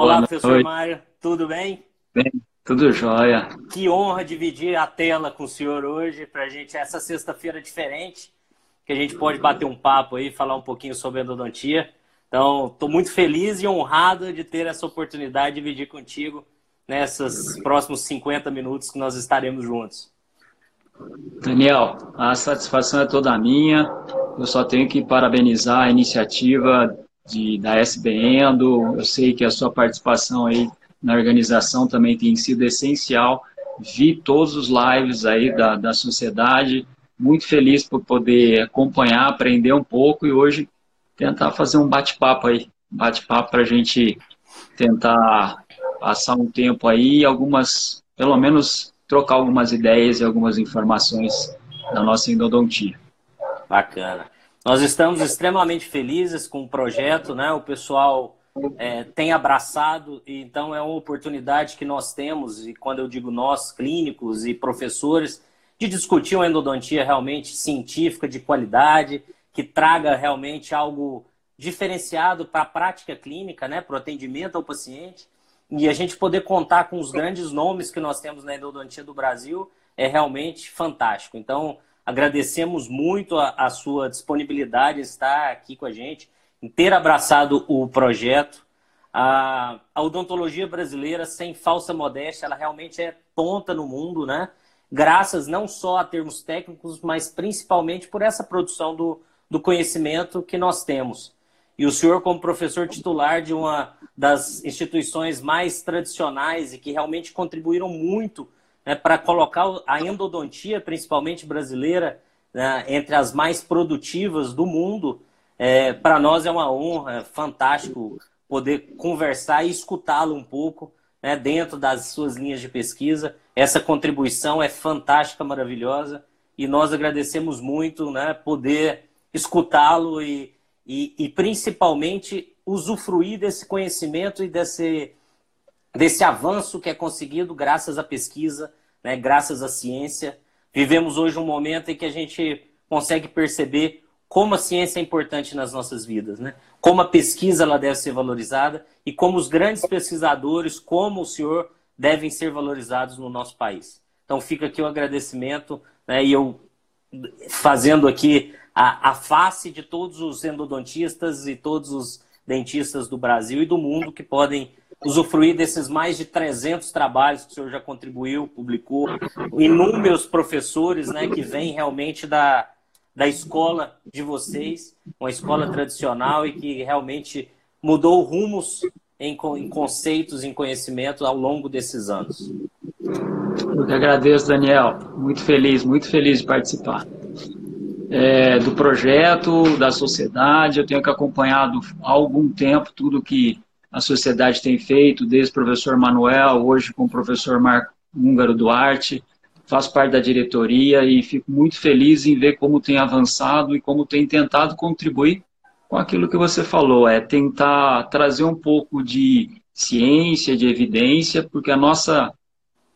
Olá, Boa professor noite. Mário, tudo bem? Bem, tudo jóia. Que honra dividir a tela com o senhor hoje, para a gente, essa sexta-feira diferente, que a gente pode bater um papo aí, falar um pouquinho sobre endodontia. Então, estou muito feliz e honrado de ter essa oportunidade de dividir contigo nesses próximos 50 minutos que nós estaremos juntos. Daniel, a satisfação é toda minha. Eu só tenho que parabenizar a iniciativa de, da SBN. Eu sei que a sua participação aí na organização também tem sido essencial. Vi todos os lives aí da, da sociedade. Muito feliz por poder acompanhar, aprender um pouco e hoje tentar fazer um bate-papo aí. Bate-papo para a gente tentar passar um tempo aí, algumas, pelo menos trocar algumas ideias e algumas informações da nossa endodontia. Bacana. Nós estamos extremamente felizes com o projeto, né? O pessoal é, tem abraçado, e então é uma oportunidade que nós temos, e quando eu digo nós, clínicos e professores, de discutir uma endodontia realmente científica, de qualidade, que traga realmente algo diferenciado para a prática clínica, né? Para o atendimento ao paciente e a gente poder contar com os grandes nomes que nós temos na endodontia do Brasil é realmente fantástico. Então, agradecemos muito a, a sua disponibilidade estar aqui com a gente, em ter abraçado o projeto. A, a odontologia brasileira, sem falsa modéstia, ela realmente é ponta no mundo, né? Graças não só a termos técnicos, mas principalmente por essa produção do, do conhecimento que nós temos. E o senhor, como professor titular de uma das instituições mais tradicionais e que realmente contribuíram muito né, para colocar a endodontia, principalmente brasileira, né, entre as mais produtivas do mundo, é, para nós é uma honra, é fantástico poder conversar e escutá-lo um pouco né, dentro das suas linhas de pesquisa. Essa contribuição é fantástica, maravilhosa, e nós agradecemos muito né, poder escutá-lo e e, e principalmente usufruir desse conhecimento e desse, desse avanço que é conseguido graças à pesquisa, né, graças à ciência. Vivemos hoje um momento em que a gente consegue perceber como a ciência é importante nas nossas vidas, né? como a pesquisa ela deve ser valorizada e como os grandes pesquisadores, como o senhor, devem ser valorizados no nosso país. Então fica aqui o agradecimento né, e eu fazendo aqui a, a face de todos os endodontistas e todos os dentistas do Brasil e do mundo que podem usufruir desses mais de 300 trabalhos que o senhor já contribuiu, publicou, inúmeros professores né, que vêm realmente da, da escola de vocês, uma escola tradicional e que realmente mudou rumos em, em conceitos, em conhecimento ao longo desses anos. Eu que agradeço, Daniel. Muito feliz, muito feliz de participar é, do projeto, da sociedade. Eu tenho que acompanhado há algum tempo tudo que a sociedade tem feito, desde o professor Manuel, hoje com o professor Marco Húngaro Duarte. Faço parte da diretoria e fico muito feliz em ver como tem avançado e como tem tentado contribuir com aquilo que você falou, é tentar trazer um pouco de ciência, de evidência, porque a nossa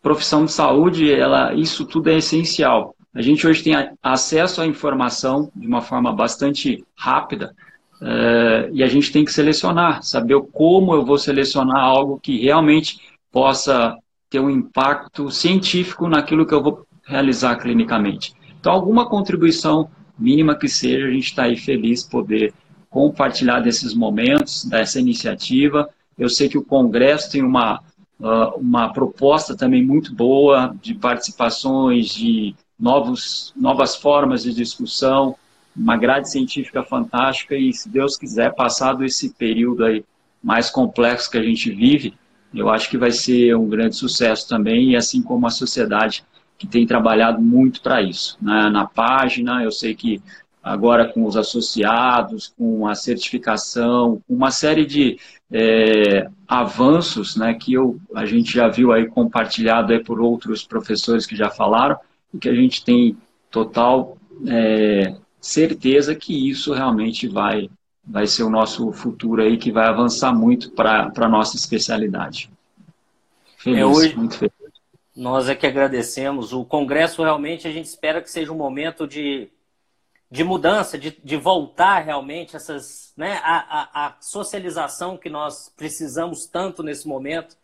profissão de saúde, ela, isso tudo é essencial. A gente hoje tem acesso à informação de uma forma bastante rápida uh, e a gente tem que selecionar, saber como eu vou selecionar algo que realmente possa ter um impacto científico naquilo que eu vou realizar clinicamente. Então, alguma contribuição mínima que seja, a gente está aí feliz poder compartilhar desses momentos, dessa iniciativa. Eu sei que o Congresso tem uma, ah, uma proposta também muito boa de participações, de novos, novas formas de discussão, uma grade científica fantástica e, se Deus quiser, passado esse período aí mais complexo que a gente vive, eu acho que vai ser um grande sucesso também, e assim como a sociedade que tem trabalhado muito para isso. Né? Na página, eu sei que agora com os associados, com a certificação, uma série de é, avanços né, que eu, a gente já viu aí compartilhado aí por outros professores que já falaram, e que a gente tem total é, certeza que isso realmente vai, vai ser o nosso futuro aí, que vai avançar muito para a nossa especialidade. Feliz, é hoje, muito feliz. Nós é que agradecemos. O Congresso realmente a gente espera que seja um momento de, de mudança, de, de voltar realmente essas, né, a, a, a, socialização que nós precisamos tanto nesse momento.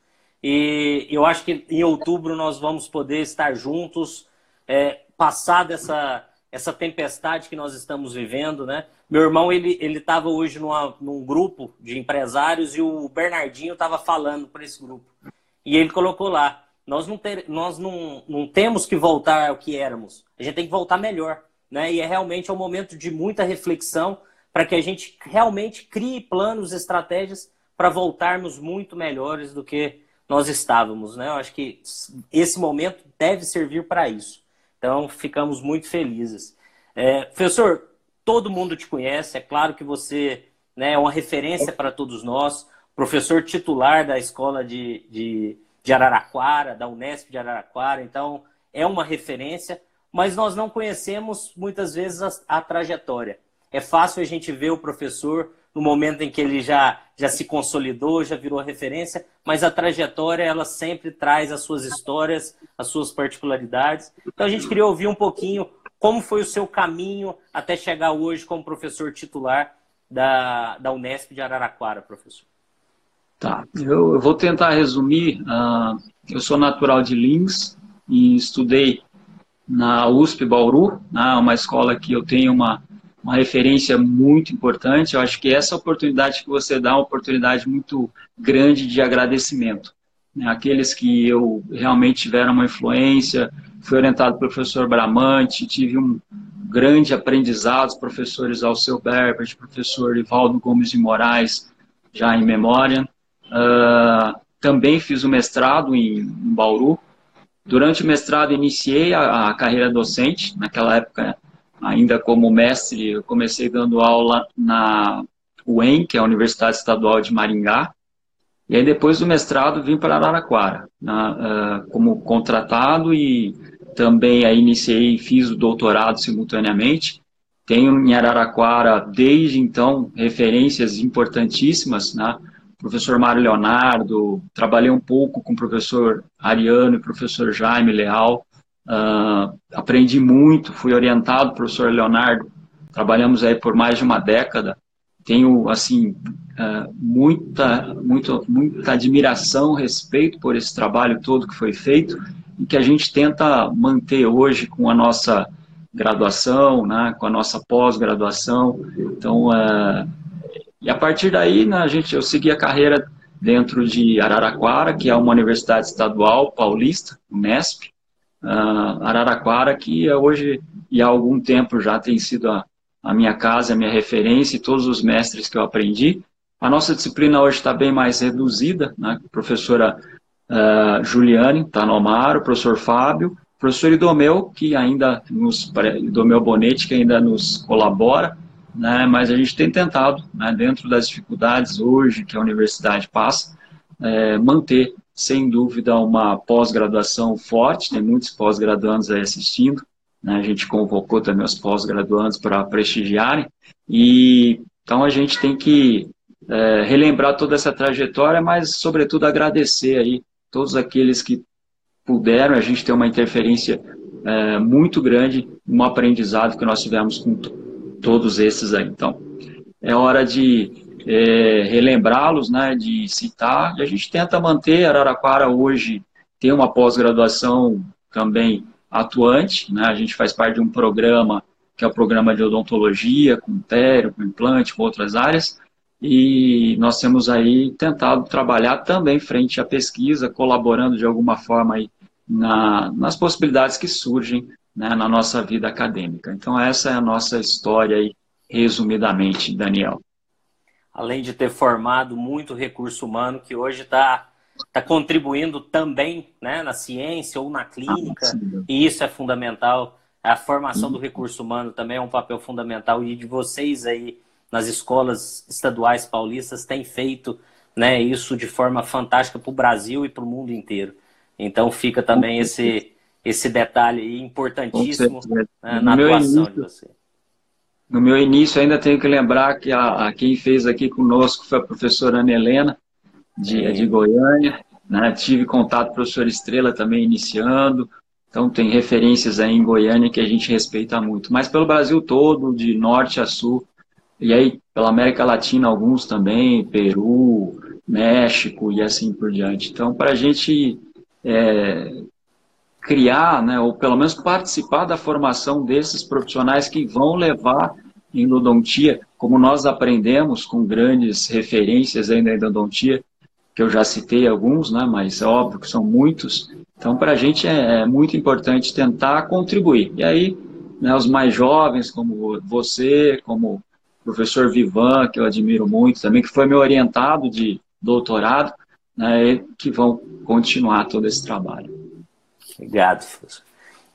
E eu acho que em outubro nós vamos poder estar juntos, é, passar dessa essa tempestade que nós estamos vivendo, né? Meu irmão ele estava hoje numa, num grupo de empresários e o Bernardinho estava falando para esse grupo e ele colocou lá: nós não ter, nós não, não temos que voltar ao que éramos, a gente tem que voltar melhor né? E é realmente um momento de muita reflexão para que a gente realmente crie planos, estratégias para voltarmos muito melhores do que nós estávamos, né? Eu acho que esse momento deve servir para isso. Então, ficamos muito felizes. É, professor, todo mundo te conhece, é claro que você né, é uma referência para todos nós, professor titular da escola de, de, de Araraquara, da Unesp de Araraquara, então é uma referência mas nós não conhecemos muitas vezes a, a, trajetória. É fácil a gente ver o professor no momento em que ele já, já se consolidou, já virou referência, mas a trajetória ela sempre traz as suas histórias, as suas particularidades. Então a gente queria ouvir um pouquinho como foi o seu caminho até chegar hoje como professor titular da, da Unesp de Araraquara, professor. Tá, eu, eu vou tentar resumir. Uh, eu sou natural de Lins e estudei na USP Bauru, né, uma escola que eu tenho uma, uma referência muito importante. Eu acho que essa oportunidade que você dá é uma oportunidade muito grande de agradecimento. Né, aqueles que eu realmente tiveram uma influência, fui orientado pelo professor Bramante, tive um grande aprendizado, os professores Alceu Berbert, professor Ivaldo Gomes de Moraes, já em memória. Uh, também fiz o mestrado em, em Bauru, Durante o mestrado, iniciei a, a carreira docente. Naquela época, ainda como mestre, eu comecei dando aula na UEM, que é a Universidade Estadual de Maringá. E aí, depois do mestrado, vim para Araraquara, na, uh, como contratado e também aí iniciei e fiz o doutorado simultaneamente. Tenho em Araraquara, desde então, referências importantíssimas, né? professor Mário Leonardo, trabalhei um pouco com o professor Ariano e professor Jaime Leal, uh, aprendi muito, fui orientado professor Leonardo, trabalhamos aí por mais de uma década, tenho, assim, uh, muita, muito, muita admiração, respeito por esse trabalho todo que foi feito e que a gente tenta manter hoje com a nossa graduação, né, com a nossa pós-graduação, então, uh, e a partir daí, né, a gente, eu segui a carreira dentro de Araraquara, que é uma universidade estadual paulista, Unesp. Uh, Araraquara, que é hoje e há algum tempo já tem sido a, a minha casa, a minha referência e todos os mestres que eu aprendi. A nossa disciplina hoje está bem mais reduzida, né? a professora uh, Juliane Tanomar, o professor Fábio, o professor Idomeu, que ainda nos, Idomeu Bonetti, que ainda nos colabora, né, mas a gente tem tentado, né, dentro das dificuldades hoje que a universidade passa, é, manter, sem dúvida, uma pós-graduação forte, tem muitos pós-graduandos aí assistindo, né, a gente convocou também os pós-graduandos para prestigiarem, e então a gente tem que é, relembrar toda essa trajetória, mas, sobretudo, agradecer aí todos aqueles que puderam, a gente ter uma interferência é, muito grande no aprendizado que nós tivemos com todos esses aí. Então, é hora de é, relembrá-los, né, de citar, e a gente tenta manter, Araraquara hoje tem uma pós-graduação também atuante, né, a gente faz parte de um programa, que é o programa de odontologia, com pério, com implante, com outras áreas, e nós temos aí tentado trabalhar também frente à pesquisa, colaborando de alguma forma aí na, nas possibilidades que surgem né, na nossa vida acadêmica. Então, essa é a nossa história aí, resumidamente, Daniel. Além de ter formado muito recurso humano que hoje está tá contribuindo também né, na ciência ou na clínica, ah, e isso é fundamental. A formação do recurso humano também é um papel fundamental, e de vocês aí nas escolas estaduais paulistas têm feito né, isso de forma fantástica para o Brasil e para o mundo inteiro. Então fica também esse, esse detalhe importantíssimo né, na atuação início, de você. No meu início, ainda tenho que lembrar que a, a quem fez aqui conosco foi a professora Ana Helena, de, de Goiânia. Né? Tive contato com o professor Estrela também iniciando, Então tem referências aí em Goiânia que a gente respeita muito, mas pelo Brasil todo, de norte a sul, e aí pela América Latina alguns também, Peru, México e assim por diante. Então para a gente é, criar, né, ou pelo menos participar da formação desses profissionais que vão levar endodontia, como nós aprendemos com grandes referências aí da endodontia, que eu já citei alguns, né, mas é óbvio que são muitos, então, para a gente é, é, muito importante tentar contribuir. E aí, né, os mais jovens, como você, como o professor Vivan, que eu admiro muito também, que foi meu orientado de doutorado, né, que vão continuar todo esse trabalho. Obrigado, professor.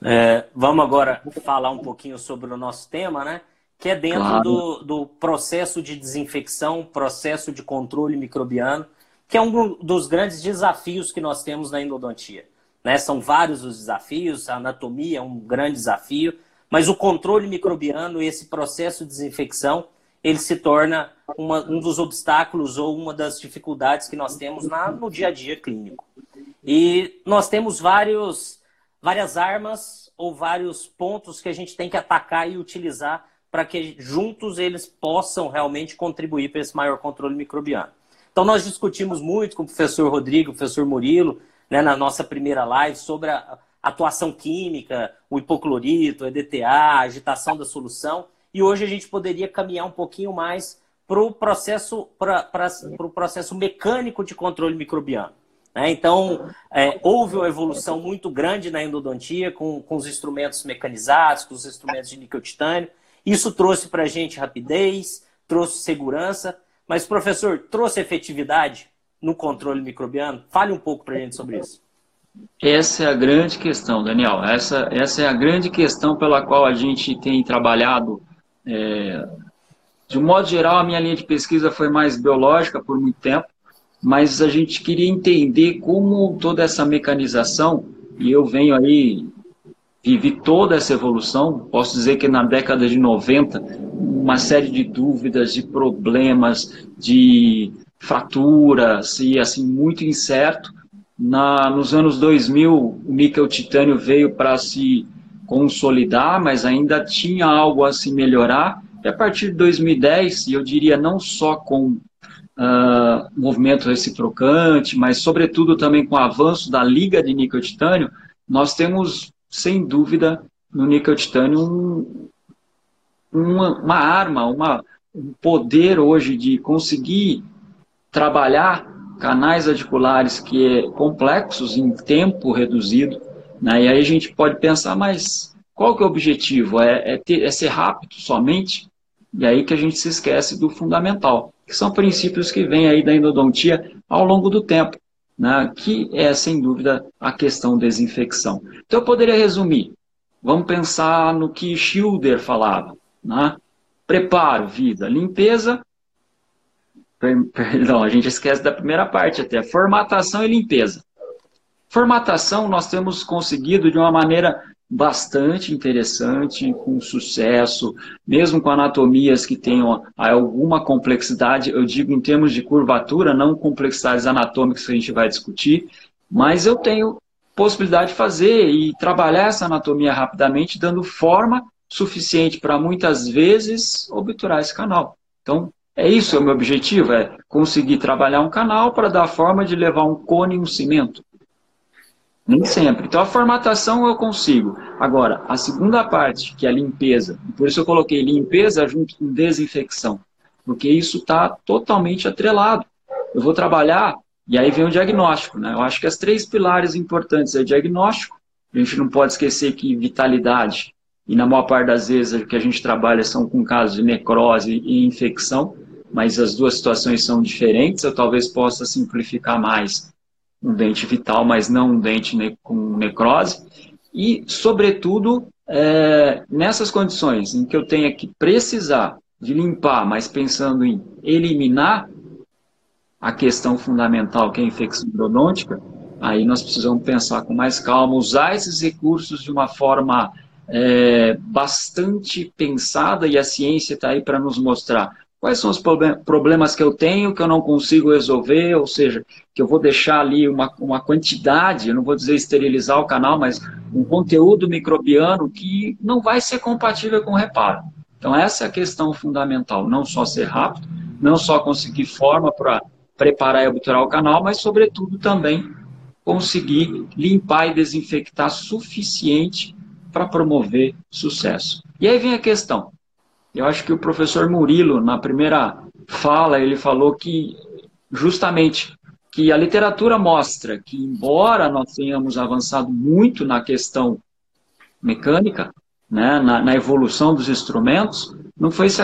É, vamos agora falar um pouquinho sobre o nosso tema, né? Que é dentro claro. do, do processo de desinfecção, processo de controle microbiano, que é um dos grandes desafios que nós temos na endodontia. Né? São vários os desafios, a anatomia é um grande desafio, mas o controle microbiano esse processo de desinfecção, ele se torna uma, um dos obstáculos ou uma das dificuldades que nós temos na, no dia a dia clínico. E nós temos vários, várias armas ou vários pontos que a gente tem que atacar e utilizar para que juntos eles possam realmente contribuir para esse maior controle microbiano. Então nós discutimos muito com o professor Rodrigo, o professor Murilo, né, na nossa primeira live sobre a atuação química, o hipoclorito, o EDTA, a agitação da solução. E hoje a gente poderia caminhar um pouquinho mais para o processo, processo mecânico de controle microbiano. Né? Então, é, houve uma evolução muito grande na endodontia com, com os instrumentos mecanizados, com os instrumentos de níquel titânio. Isso trouxe para a gente rapidez, trouxe segurança, mas, professor, trouxe efetividade? no controle microbiano? Fale um pouco para a gente sobre isso. Essa é a grande questão, Daniel. Essa, essa é a grande questão pela qual a gente tem trabalhado. É, de um modo geral, a minha linha de pesquisa foi mais biológica por muito tempo, mas a gente queria entender como toda essa mecanização, e eu venho aí, vivi toda essa evolução, posso dizer que na década de 90, uma série de dúvidas, de problemas, de fraturas e assim muito incerto. Na, nos anos 2000, o níquel titânio veio para se consolidar, mas ainda tinha algo a se melhorar. E a partir de 2010, e eu diria não só com uh, movimento reciprocante, mas sobretudo também com o avanço da liga de níquel titânio, nós temos, sem dúvida, no níquel titânio um, uma, uma arma, uma, um poder hoje de conseguir trabalhar canais articulares que é complexos em tempo reduzido, né? e aí a gente pode pensar, mas qual que é o objetivo? É, é, ter, é ser rápido somente? E aí que a gente se esquece do fundamental, que são princípios que vêm aí da endodontia ao longo do tempo, né? que é, sem dúvida, a questão desinfecção. Então, eu poderia resumir. Vamos pensar no que Schilder falava. Né? Preparo, vida, limpeza, Perdão, a gente esquece da primeira parte até. Formatação e limpeza. Formatação nós temos conseguido de uma maneira bastante interessante, com sucesso, mesmo com anatomias que tenham alguma complexidade, eu digo em termos de curvatura, não complexidades anatômicas que a gente vai discutir, mas eu tenho possibilidade de fazer e trabalhar essa anatomia rapidamente, dando forma suficiente para muitas vezes obturar esse canal. Então, é isso é o meu objetivo, é conseguir trabalhar um canal para dar forma de levar um cone e um cimento. Nem sempre. Então a formatação eu consigo. Agora, a segunda parte, que é a limpeza, por isso eu coloquei limpeza junto com desinfecção, porque isso está totalmente atrelado. Eu vou trabalhar, e aí vem o diagnóstico. Né? Eu acho que as três pilares importantes é o diagnóstico, a gente não pode esquecer que vitalidade, e na maior parte das vezes o que a gente trabalha são com casos de necrose e infecção, mas as duas situações são diferentes. Eu talvez possa simplificar mais um dente vital, mas não um dente ne com necrose. E, sobretudo, é, nessas condições em que eu tenha que precisar de limpar, mas pensando em eliminar a questão fundamental que é a infecção endodôntica, aí nós precisamos pensar com mais calma, usar esses recursos de uma forma é, bastante pensada e a ciência está aí para nos mostrar Quais são os problemas que eu tenho que eu não consigo resolver, ou seja, que eu vou deixar ali uma, uma quantidade, eu não vou dizer esterilizar o canal, mas um conteúdo microbiano que não vai ser compatível com o reparo. Então, essa é a questão fundamental, não só ser rápido, não só conseguir forma para preparar e obturar o canal, mas, sobretudo, também conseguir limpar e desinfectar suficiente para promover sucesso. E aí vem a questão. Eu acho que o professor Murilo, na primeira fala, ele falou que justamente que a literatura mostra que, embora nós tenhamos avançado muito na questão mecânica, né, na, na, evolução dos instrumentos, não, foi se,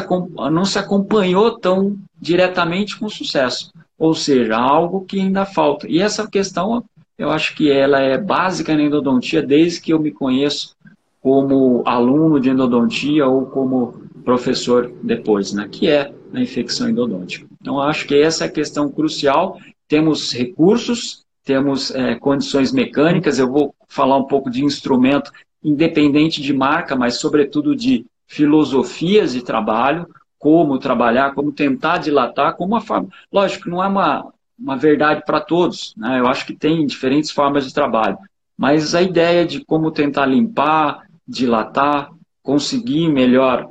não se acompanhou tão diretamente com sucesso. Ou seja, algo que ainda falta. E essa questão, eu acho que ela é básica na endodontia desde que eu me conheço como aluno de endodontia ou como professor depois, né, que é a infecção endodôntica. Então, acho que essa é a questão crucial. Temos recursos, temos é, condições mecânicas, eu vou falar um pouco de instrumento independente de marca, mas sobretudo de filosofias de trabalho, como trabalhar, como tentar dilatar, como uma forma. Lógico, não é uma, uma verdade para todos, né? eu acho que tem diferentes formas de trabalho, mas a ideia de como tentar limpar, dilatar, conseguir melhor,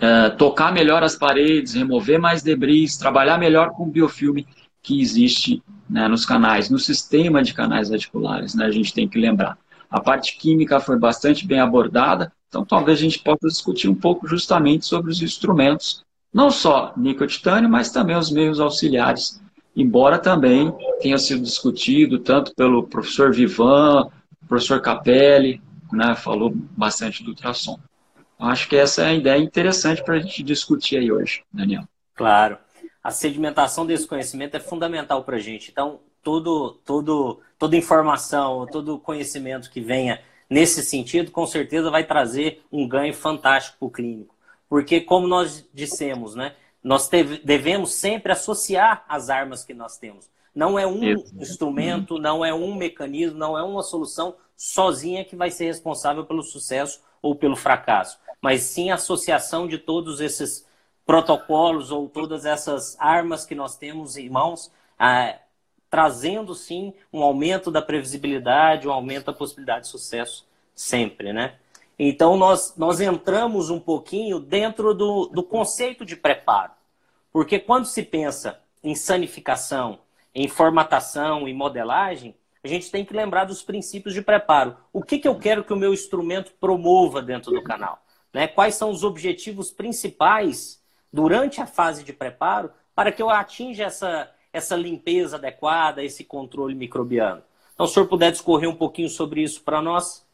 é, tocar melhor as paredes, remover mais debris, trabalhar melhor com o biofilme que existe né, nos canais, no sistema de canais articulares, né, a gente tem que lembrar. A parte química foi bastante bem abordada, então talvez a gente possa discutir um pouco justamente sobre os instrumentos, não só nicotitânio, mas também os meios auxiliares, embora também tenha sido discutido tanto pelo professor Vivan, professor Capelli, né, falou bastante do ultrassom. Acho que essa é a ideia interessante para a gente discutir aí hoje, Daniel. Claro. A sedimentação desse conhecimento é fundamental para a gente. Então, todo, todo, toda informação, todo conhecimento que venha nesse sentido, com certeza vai trazer um ganho fantástico para o clínico. Porque, como nós dissemos, né, nós devemos sempre associar as armas que nós temos. Não é um instrumento, não é um mecanismo, não é uma solução sozinha que vai ser responsável pelo sucesso ou pelo fracasso, mas sim a associação de todos esses protocolos ou todas essas armas que nós temos em mãos, ah, trazendo sim um aumento da previsibilidade, um aumento da possibilidade de sucesso sempre, né? Então nós, nós entramos um pouquinho dentro do, do conceito de preparo, porque quando se pensa em sanificação, em formatação e modelagem, a gente tem que lembrar dos princípios de preparo. O que, que eu quero que o meu instrumento promova dentro do canal? Né? Quais são os objetivos principais durante a fase de preparo para que eu atinja essa, essa limpeza adequada, esse controle microbiano? Então, se o senhor puder discorrer um pouquinho sobre isso para nós.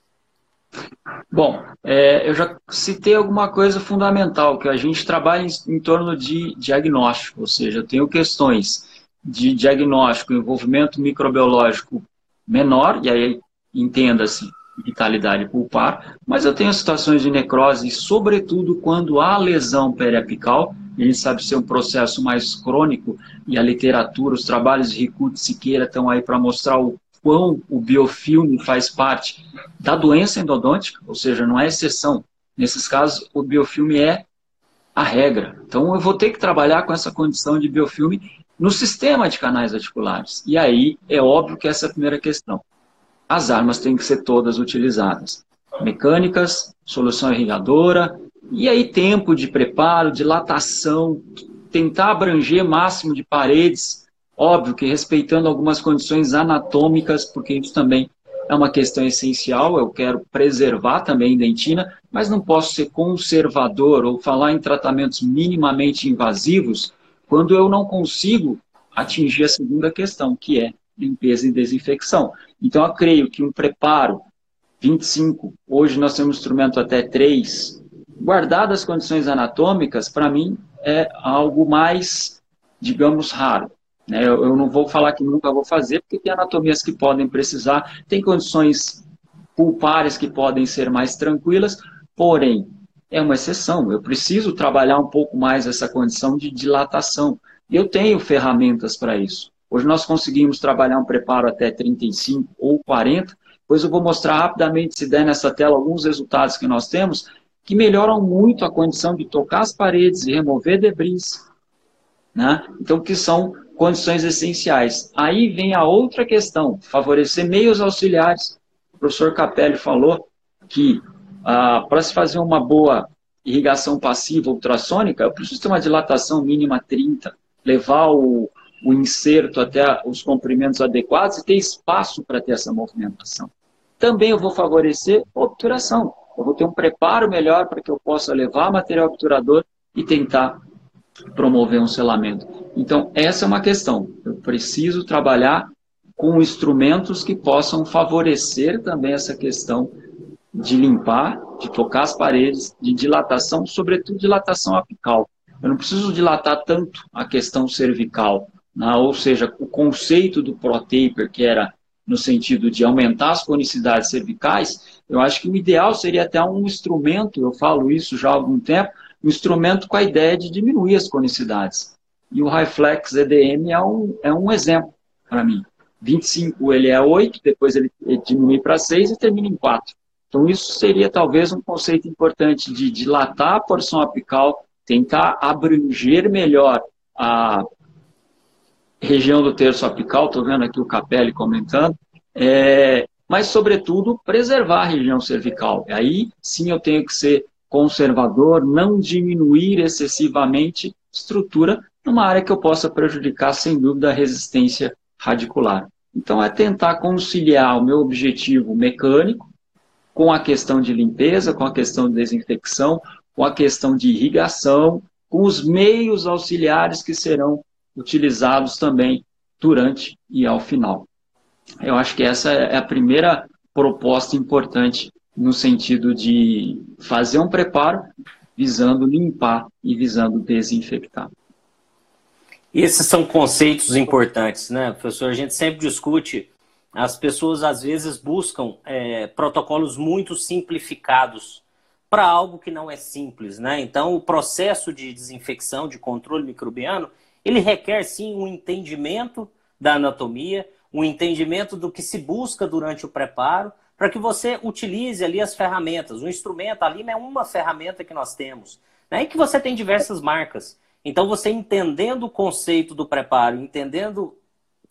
Bom, é, eu já citei alguma coisa fundamental, que a gente trabalha em, em torno de diagnóstico, ou seja, eu tenho questões de diagnóstico, envolvimento microbiológico menor, e aí entenda-se vitalidade pulpar, mas eu tenho situações de necrose, sobretudo quando há lesão periapical, a gente sabe ser um processo mais crônico, e a literatura, os trabalhos de Ricucci e Siqueira estão aí para mostrar o quão o biofilme faz parte da doença endodôntica, ou seja, não é exceção. Nesses casos, o biofilme é a regra. Então, eu vou ter que trabalhar com essa condição de biofilme no sistema de canais articulares. E aí é óbvio que essa é a primeira questão. As armas têm que ser todas utilizadas. Mecânicas, solução irrigadora, e aí tempo de preparo, dilatação, tentar abranger máximo de paredes, óbvio que respeitando algumas condições anatômicas, porque isso também é uma questão essencial, eu quero preservar também dentina, mas não posso ser conservador ou falar em tratamentos minimamente invasivos quando eu não consigo atingir a segunda questão, que é limpeza e desinfecção. Então, eu creio que um preparo 25, hoje nós temos instrumento até 3, guardado as condições anatômicas, para mim é algo mais, digamos, raro. Né? Eu, eu não vou falar que nunca vou fazer, porque tem anatomias que podem precisar, tem condições pulpares que podem ser mais tranquilas, porém, é uma exceção. Eu preciso trabalhar um pouco mais essa condição de dilatação. Eu tenho ferramentas para isso. Hoje nós conseguimos trabalhar um preparo até 35 ou 40. Depois eu vou mostrar rapidamente, se der nessa tela, alguns resultados que nós temos. que melhoram muito a condição de tocar as paredes e remover debris. Né? Então, que são condições essenciais. Aí vem a outra questão, favorecer meios auxiliares. O professor Capelli falou que ah, para se fazer uma boa irrigação passiva ultrassônica, eu preciso ter uma dilatação mínima 30, levar o, o inserto até os comprimentos adequados e ter espaço para ter essa movimentação. Também eu vou favorecer obturação. Eu vou ter um preparo melhor para que eu possa levar material obturador e tentar promover um selamento. Então, essa é uma questão. Eu preciso trabalhar com instrumentos que possam favorecer também essa questão de limpar, de tocar as paredes, de dilatação, sobretudo dilatação apical. Eu não preciso dilatar tanto a questão cervical, né? ou seja, o conceito do ProTaper, que era no sentido de aumentar as conicidades cervicais, eu acho que o ideal seria até um instrumento, eu falo isso já há algum tempo, um instrumento com a ideia de diminuir as conicidades. E o Highflex EDM é um, é um exemplo para mim. 25 ele é 8, depois ele, ele diminui para 6 e termina em 4. Então, isso seria talvez um conceito importante de dilatar a porção apical, tentar abranger melhor a região do terço apical, estou vendo aqui o Capelli comentando, é, mas, sobretudo, preservar a região cervical. Aí, sim, eu tenho que ser conservador, não diminuir excessivamente estrutura numa área que eu possa prejudicar, sem dúvida, a resistência radicular. Então, é tentar conciliar o meu objetivo mecânico com a questão de limpeza, com a questão de desinfecção, com a questão de irrigação, com os meios auxiliares que serão utilizados também durante e ao final. Eu acho que essa é a primeira proposta importante no sentido de fazer um preparo visando limpar e visando desinfectar. Esses são conceitos importantes, né, professor? A gente sempre discute as pessoas às vezes buscam é, protocolos muito simplificados para algo que não é simples, né? Então, o processo de desinfecção, de controle microbiano, ele requer sim um entendimento da anatomia, um entendimento do que se busca durante o preparo, para que você utilize ali as ferramentas. O instrumento, ali é uma ferramenta que nós temos, né? E que você tem diversas marcas. Então, você entendendo o conceito do preparo, entendendo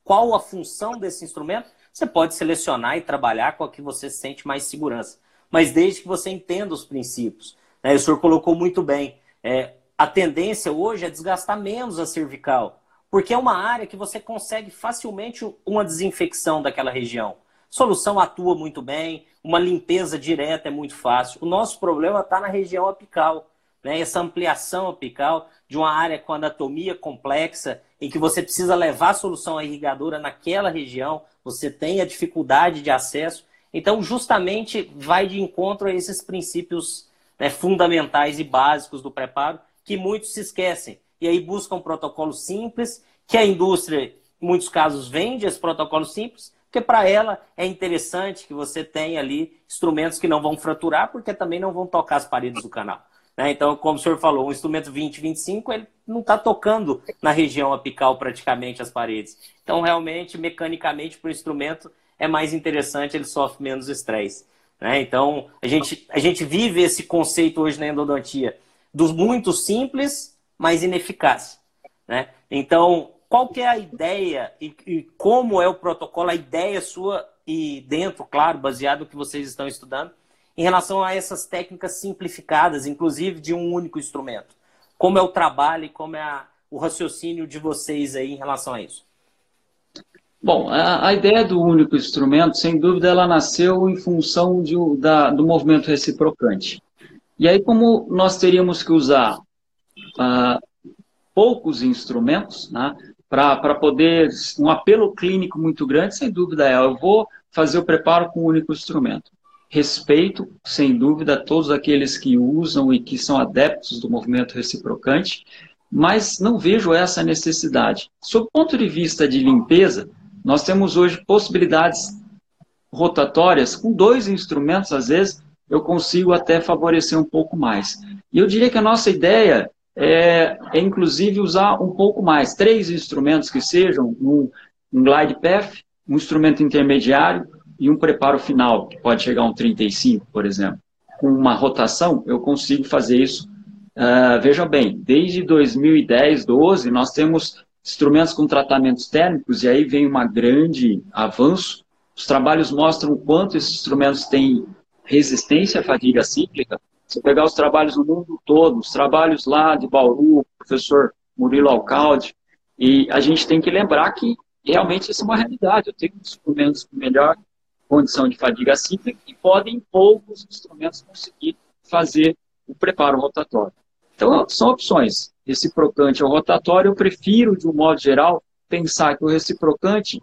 qual a função desse instrumento, você pode selecionar e trabalhar com a que você sente mais segurança. Mas desde que você entenda os princípios. Né? O senhor colocou muito bem. É, a tendência hoje é desgastar menos a cervical, porque é uma área que você consegue facilmente uma desinfecção daquela região. Solução atua muito bem, uma limpeza direta é muito fácil. O nosso problema está na região apical, né? essa ampliação apical de uma área com anatomia complexa, em que você precisa levar a solução irrigadora naquela região, você tem a dificuldade de acesso. Então, justamente, vai de encontro a esses princípios né, fundamentais e básicos do preparo que muitos se esquecem. E aí buscam um protocolo simples, que a indústria, em muitos casos, vende esse protocolo simples, porque para ela é interessante que você tenha ali instrumentos que não vão fraturar, porque também não vão tocar as paredes do canal. Né? Então, como o senhor falou, um instrumento 20, 25, ele não está tocando na região apical praticamente as paredes. Então, realmente, mecanicamente, para o instrumento é mais interessante, ele sofre menos estresse. Né? Então, a gente, a gente vive esse conceito hoje na endodontia dos muito simples, mas ineficaz. Né? Então, qual que é a ideia e, e, como é o protocolo, a ideia sua e dentro, claro, baseado no que vocês estão estudando, em relação a essas técnicas simplificadas, inclusive de um único instrumento? Como é o trabalho e como é a, o raciocínio de vocês aí em relação a isso? Bom, a, a, ideia do único instrumento, sem dúvida, ela nasceu em função de, da, do movimento reciprocante. E aí, como nós teríamos que usar uh, poucos instrumentos, né, para poder, um apelo clínico muito grande, sem dúvida é, eu vou fazer o preparo com um único instrumento. Respeito, sem dúvida, todos aqueles que usam e que são adeptos do movimento reciprocante, mas não vejo essa necessidade. Sob o ponto de vista de limpeza, nós temos hoje possibilidades rotatórias com dois instrumentos, às vezes, eu consigo até favorecer um pouco mais. E eu diria que a nossa ideia é, é inclusive, usar um pouco mais. Três instrumentos que sejam um, um glide path, um instrumento intermediário e um preparo final, que pode chegar a um 35, por exemplo. com uma rotação, eu consigo fazer isso. Uh, veja bem, desde 2010, 12, nós temos instrumentos com tratamentos térmicos, e aí vem um grande avanço. Os trabalhos mostram o quanto esses instrumentos têm resistência à fadiga cíclica. Se pegar os trabalhos no mundo todo, os trabalhos lá de Bauru, professor Murilo Alcalde, e a gente tem que lembrar que realmente isso é uma realidade. Eu tenho instrumentos com melhor condição de fadiga cíclica e podem poucos instrumentos conseguir fazer o preparo rotatório. Então, são opções. Reciprocante ou rotatório, eu prefiro, de um modo geral, pensar que o reciprocante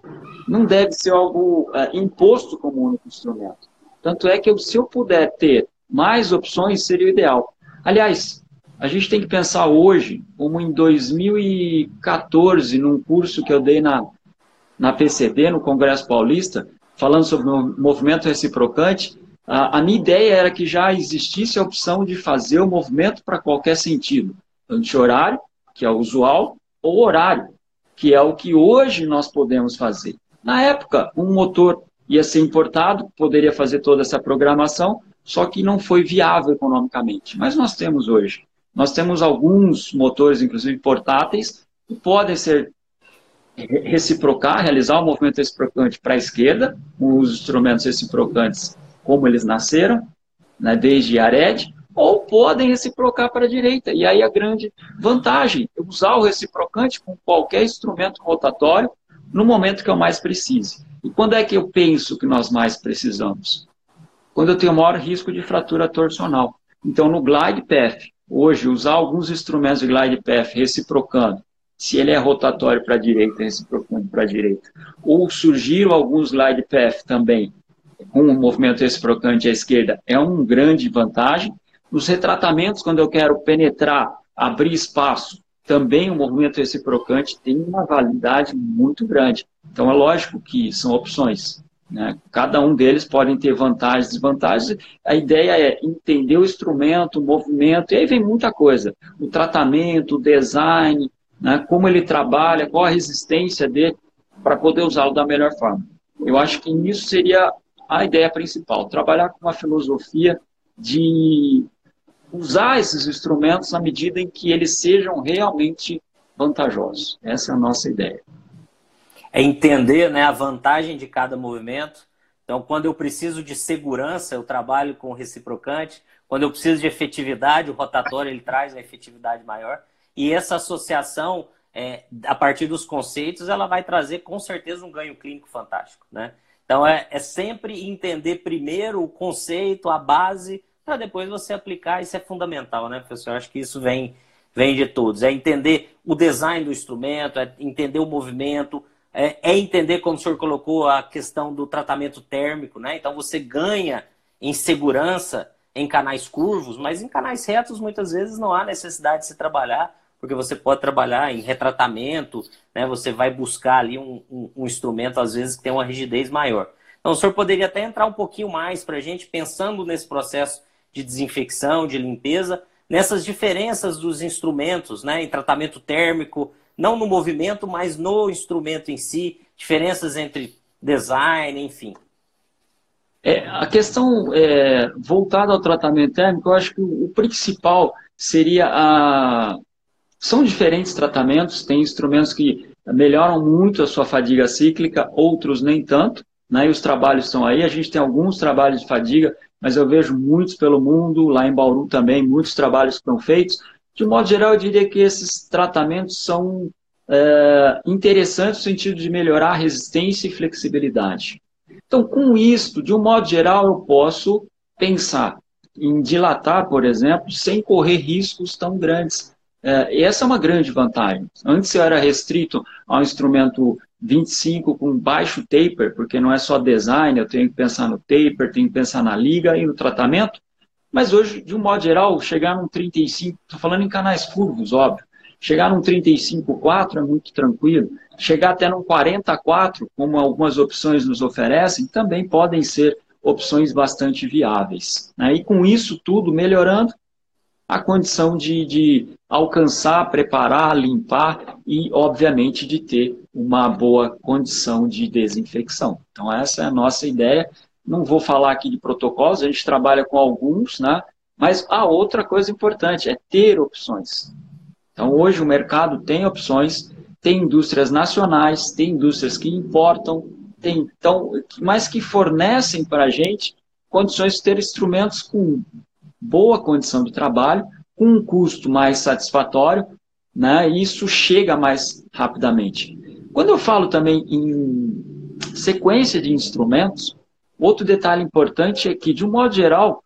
não deve ser algo é, imposto como único instrumento. Tanto é que, eu, se eu puder ter mais opções, seria o ideal. Aliás, a gente tem que pensar hoje, como em 2014, num curso que eu dei na, na PCD, no Congresso Paulista, falando sobre o movimento reciprocante, a, a minha ideia era que já existisse a opção de fazer o movimento para qualquer sentido, anti-horário, que é o usual, ou horário, que é o que hoje nós podemos fazer. Na época, um motor ia ser importado, poderia fazer toda essa programação, só que não foi viável economicamente. Mas nós temos hoje. Nós temos alguns motores, inclusive portáteis, que podem ser reciprocar, realizar o movimento reciprocante para a esquerda, os instrumentos reciprocantes como eles nasceram, né, desde Ared, ou podem reciprocar para a direita. E aí a grande vantagem é usar o reciprocante com qualquer instrumento rotatório no momento que eu mais precise. E quando é que eu penso que nós mais precisamos? Quando eu tenho maior risco de fratura torsional. Então, no glide path, hoje, usar alguns instrumentos de glide path reciprocando se ele é rotatório para a direita, reciprocante para a direita. Ou surgiram alguns glide path também com o movimento reciprocante à esquerda, é uma grande vantagem. Nos retratamentos, quando eu quero penetrar, abrir espaço, também o movimento reciprocante tem uma validade muito grande. Então é lógico que são opções. Né? Cada um deles podem ter vantagens e desvantagens. A ideia é entender o instrumento, o movimento, e aí vem muita coisa. O tratamento, o design, né, como ele trabalha, qual a resistência dele, para poder usá-lo da melhor forma. Eu acho que isso seria a ideia principal, trabalhar com uma filosofia de usar esses instrumentos na medida em que eles sejam realmente vantajosos. Essa é a nossa ideia. É entender né, a vantagem de cada movimento. Então, quando eu preciso de segurança, eu trabalho com reciprocante. Quando eu preciso de efetividade, o rotatório ele traz uma efetividade maior. E essa associação, é, a partir dos conceitos, ela vai trazer com certeza um ganho clínico fantástico. Né? Então é, é sempre entender primeiro o conceito, a base, para depois você aplicar. Isso é fundamental, né, professor? Eu acho que isso vem, vem de todos. É entender o design do instrumento, é entender o movimento, é, é, entender, como o senhor colocou, a questão do tratamento térmico, né? Então você ganha em segurança em canais curvos, mas em canais retos muitas vezes não há necessidade de se trabalhar porque você pode trabalhar em retratamento, né? Você vai buscar ali um, um, um instrumento, às vezes, que tem uma rigidez maior. Então, o senhor poderia até entrar um pouquinho mais para a gente, pensando nesse processo de desinfecção, de limpeza, nessas diferenças dos instrumentos, né? Em tratamento térmico, não no movimento, mas no instrumento em si, diferenças entre design, enfim. É, a questão é, voltada ao tratamento térmico, eu acho que o principal seria a, são diferentes tratamentos, tem instrumentos que melhoram muito a sua fadiga cíclica, outros nem tanto, né? e os trabalhos estão aí. A gente tem alguns trabalhos de fadiga, mas eu vejo muitos pelo mundo, lá em Bauru também, muitos trabalhos que estão feitos. De um modo geral, eu diria que esses tratamentos são é, interessantes no sentido de melhorar a resistência e flexibilidade. Então, com isso, de um modo geral, eu posso pensar em dilatar, por exemplo, sem correr riscos tão grandes. É, essa é uma grande vantagem. Antes eu era restrito ao instrumento 25 com baixo taper, porque não é só design, eu tenho que pensar no taper, tenho que pensar na liga e no tratamento. Mas hoje, de um modo geral, chegar num 35, estou falando em canais curvos, óbvio. Chegar num 35.4 é muito tranquilo. Chegar até num 44, como algumas opções nos oferecem, também podem ser opções bastante viáveis. Né? E com isso tudo melhorando, a condição de, de alcançar, preparar, limpar e, obviamente, de ter uma boa condição de desinfecção. Então, essa é a nossa ideia não vou falar aqui de protocolos, a gente trabalha com alguns, né? Mas a outra coisa importante é ter opções. Então, hoje o mercado tem opções, tem indústrias nacionais, tem indústrias que importam, tem, então, mas que fornecem para a gente condições de ter instrumentos com boa condição de trabalho, com um custo mais satisfatório, né? E isso chega mais rapidamente. Quando eu falo também em sequência de instrumentos, outro detalhe importante é que, de um modo geral,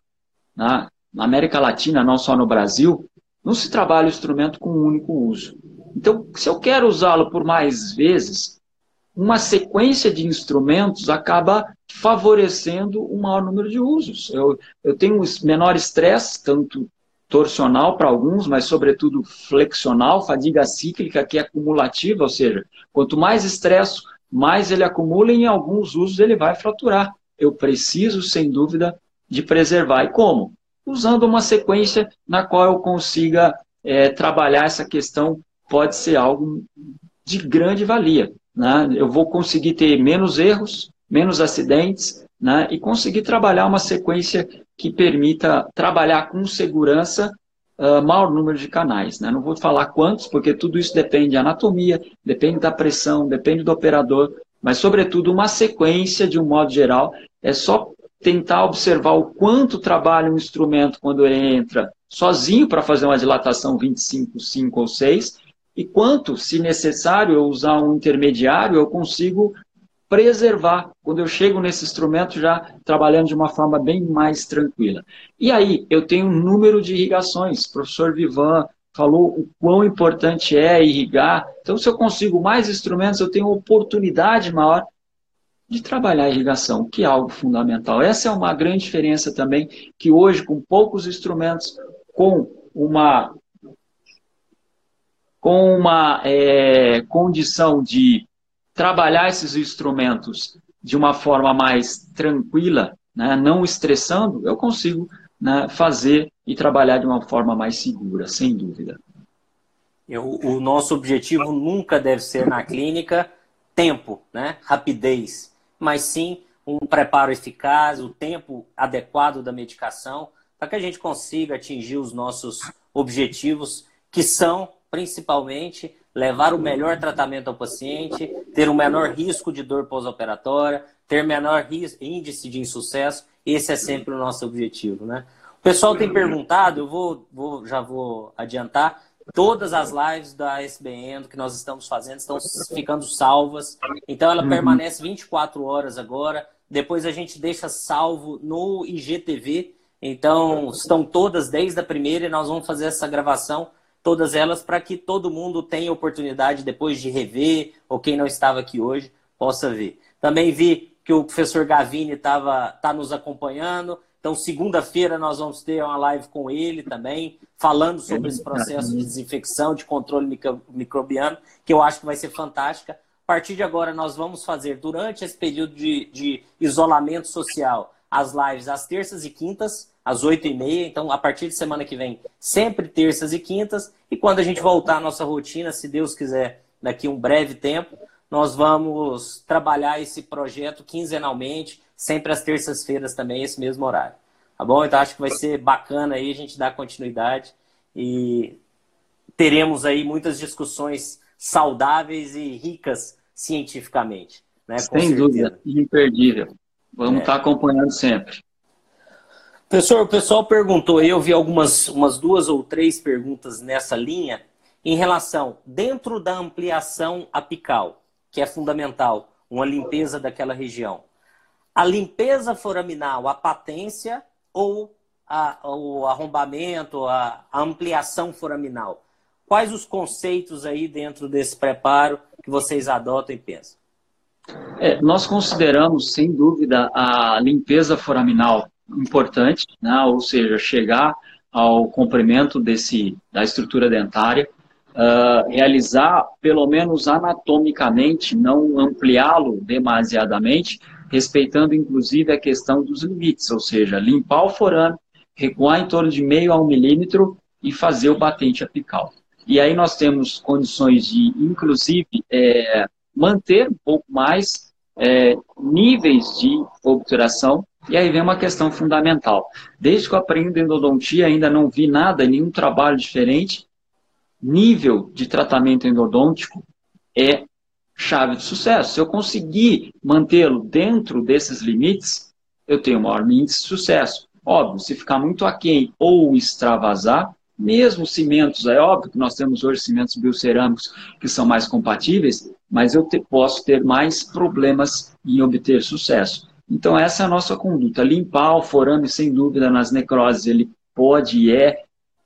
na, América Latina, não só no Brasil, não se trabalha o instrumento com um único uso. Então, se eu quero usá-lo por mais vezes, uma sequência de instrumentos acaba favorecendo um maior número de usos. Eu, eu tenho menor estresse, tanto torsional para alguns, mas sobretudo flexional, fadiga cíclica, que é acumulativa, ou seja, quanto mais estresse, mais ele acumula e em alguns usos ele vai fraturar. Eu preciso, sem dúvida, de preservar. E como? Usando uma sequência na qual eu consiga é, trabalhar essa questão, pode ser algo de grande valia. Né? Eu vou conseguir ter menos erros, menos acidentes, né? e conseguir trabalhar uma sequência que permita trabalhar com segurança uh, maior número de canais. Né? Não vou falar quantos, porque tudo isso depende da anatomia, depende da pressão, depende do operador, mas, sobretudo, uma sequência, de um modo geral, é só tentar observar o quanto trabalha um instrumento quando ele entra sozinho para fazer uma dilatação 25, 5 ou 6, e quanto, se necessário, eu usar um intermediário, eu consigo preservar quando eu chego nesse instrumento já trabalhando de uma forma bem mais tranquila. E aí, eu tenho um número de irrigações. O professor Vivan falou o quão importante é irrigar. Então, se eu consigo mais instrumentos, eu tenho oportunidade maior de trabalhar a irrigação, que é algo fundamental. Essa é uma grande diferença também, que hoje, com poucos instrumentos, com uma com uma é, condição de trabalhar esses instrumentos de uma forma mais tranquila, né, não estressando, eu consigo né, fazer e trabalhar de uma forma mais segura, sem dúvida. Eu, o nosso objetivo nunca deve ser na clínica tempo, né, rapidez, mas sim um preparo eficaz, o tempo adequado da medicação, para que a gente consiga atingir os nossos objetivos, que são principalmente levar o melhor tratamento ao paciente, ter o menor risco de dor pós-operatória, ter menor índice de insucesso. Esse é sempre o nosso objetivo, né? O pessoal tem perguntado, eu vou, vou já vou adiantar, todas as lives da SBN que nós estamos fazendo estão ficando salvas. Então ela uhum. permanece 24 horas agora. Depois a gente deixa salvo no IGTV. Então estão todas desde a primeira e nós vamos fazer essa gravação todas elas para que todo mundo tenha oportunidade depois de rever, ou quem não estava aqui hoje, possa ver. Também vi que o professor Gavini estava tá nos acompanhando. Então, segunda-feira nós vamos ter uma live com ele também, falando sobre esse processo de desinfecção, de controle microbiano, que eu acho que vai ser fantástica. A partir de agora, nós vamos fazer, durante esse período de, de isolamento social, as lives às terças e quintas, às 8h30. Então, a partir de semana que vem, sempre terças e quintas. E quando a gente voltar à nossa rotina, se Deus quiser, daqui um breve tempo, nós vamos trabalhar esse projeto quinzenalmente, sempre às terças-feiras também, esse mesmo horário. Tá bom? Então, acho que vai ser bacana aí a gente dar continuidade e teremos aí muitas discussões saudáveis e ricas cientificamente. Né? Sem certeza. dúvida, imperdível. Vamos é. estar acompanhando sempre. Professor, o pessoal perguntou, eu vi algumas umas duas ou três perguntas nessa linha, em relação, dentro da ampliação apical, que é fundamental, uma limpeza daquela região. A limpeza foraminal, a patência ou a, o arrombamento, a, a ampliação foraminal? Quais os conceitos aí dentro desse preparo que vocês adotam e pensam? É, nós consideramos, sem dúvida, a limpeza foraminal importante, né? ou seja, chegar ao comprimento desse, da estrutura dentária, uh, realizar, pelo menos anatomicamente, não ampliá-lo demasiadamente, respeitando inclusive a questão dos limites, ou seja, limpar o forame, recuar em torno de meio a um milímetro e fazer o batente apical. E aí nós temos condições de, inclusive, é, manter um pouco mais é, níveis de obturação E aí vem uma questão fundamental. Desde que eu aprendo endodontia, ainda não vi nada, nenhum trabalho diferente. Nível de tratamento endodôntico é chave de sucesso. Se eu conseguir mantê-lo dentro desses limites, eu tenho maior índice de sucesso. Óbvio, se ficar muito aquém ou extravasar, mesmo cimentos, é óbvio que nós temos hoje cimentos biocerâmicos que são mais compatíveis, mas eu te, posso ter mais problemas em obter sucesso. Então, essa é a nossa conduta. Limpar o forame, sem dúvida, nas necroses, ele pode e é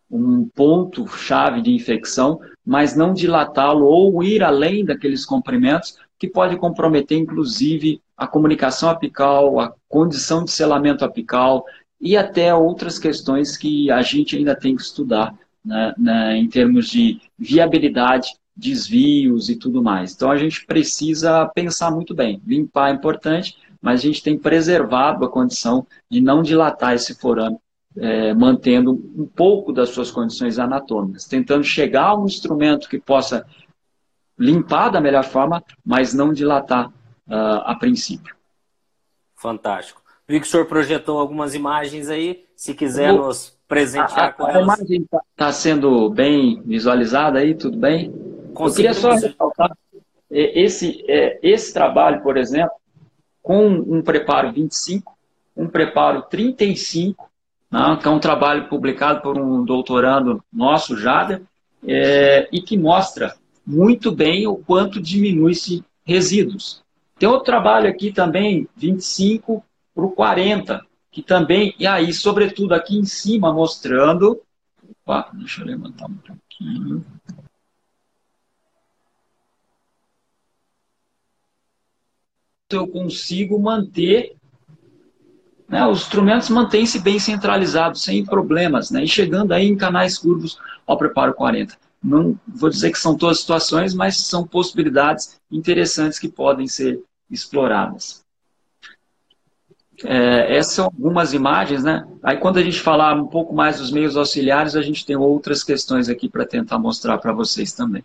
um ponto-chave de infecção, mas não dilatá-lo ou ir além daqueles comprimentos, que pode comprometer, inclusive, a comunicação apical, a condição de selamento apical e até outras questões que a gente ainda tem que estudar né, né, em termos de viabilidade, desvios e tudo mais. Então a gente precisa pensar muito bem. Limpar é importante, mas a gente tem preservado a condição de não dilatar esse forame, é, mantendo um pouco das suas condições anatômicas, tentando chegar a um instrumento que possa limpar da melhor forma, mas não dilatar uh, a princípio. Fantástico. Vi que o senhor projetou algumas imagens aí, se quiser vou... nos presentear a, com a elas. A imagem está tá sendo bem visualizada aí, tudo bem? Eu queria só ressaltar, esse, é, esse trabalho, por exemplo, com um preparo 25, um preparo 35, né, que é um trabalho publicado por um doutorando nosso, Jader, é, e que mostra muito bem o quanto diminui-se resíduos. Tem outro trabalho aqui também, 25 para o 40, que também, e aí, sobretudo aqui em cima, mostrando. Opa, deixa eu levantar um pouquinho. Eu consigo manter. Né, os instrumentos mantêm-se bem centralizados, sem problemas, né, e chegando aí em canais curvos ao preparo 40. Não vou dizer que são todas situações, mas são possibilidades interessantes que podem ser exploradas. É, essas são algumas imagens, né? Aí quando a gente falar um pouco mais dos meios auxiliares, a gente tem outras questões aqui para tentar mostrar para vocês também.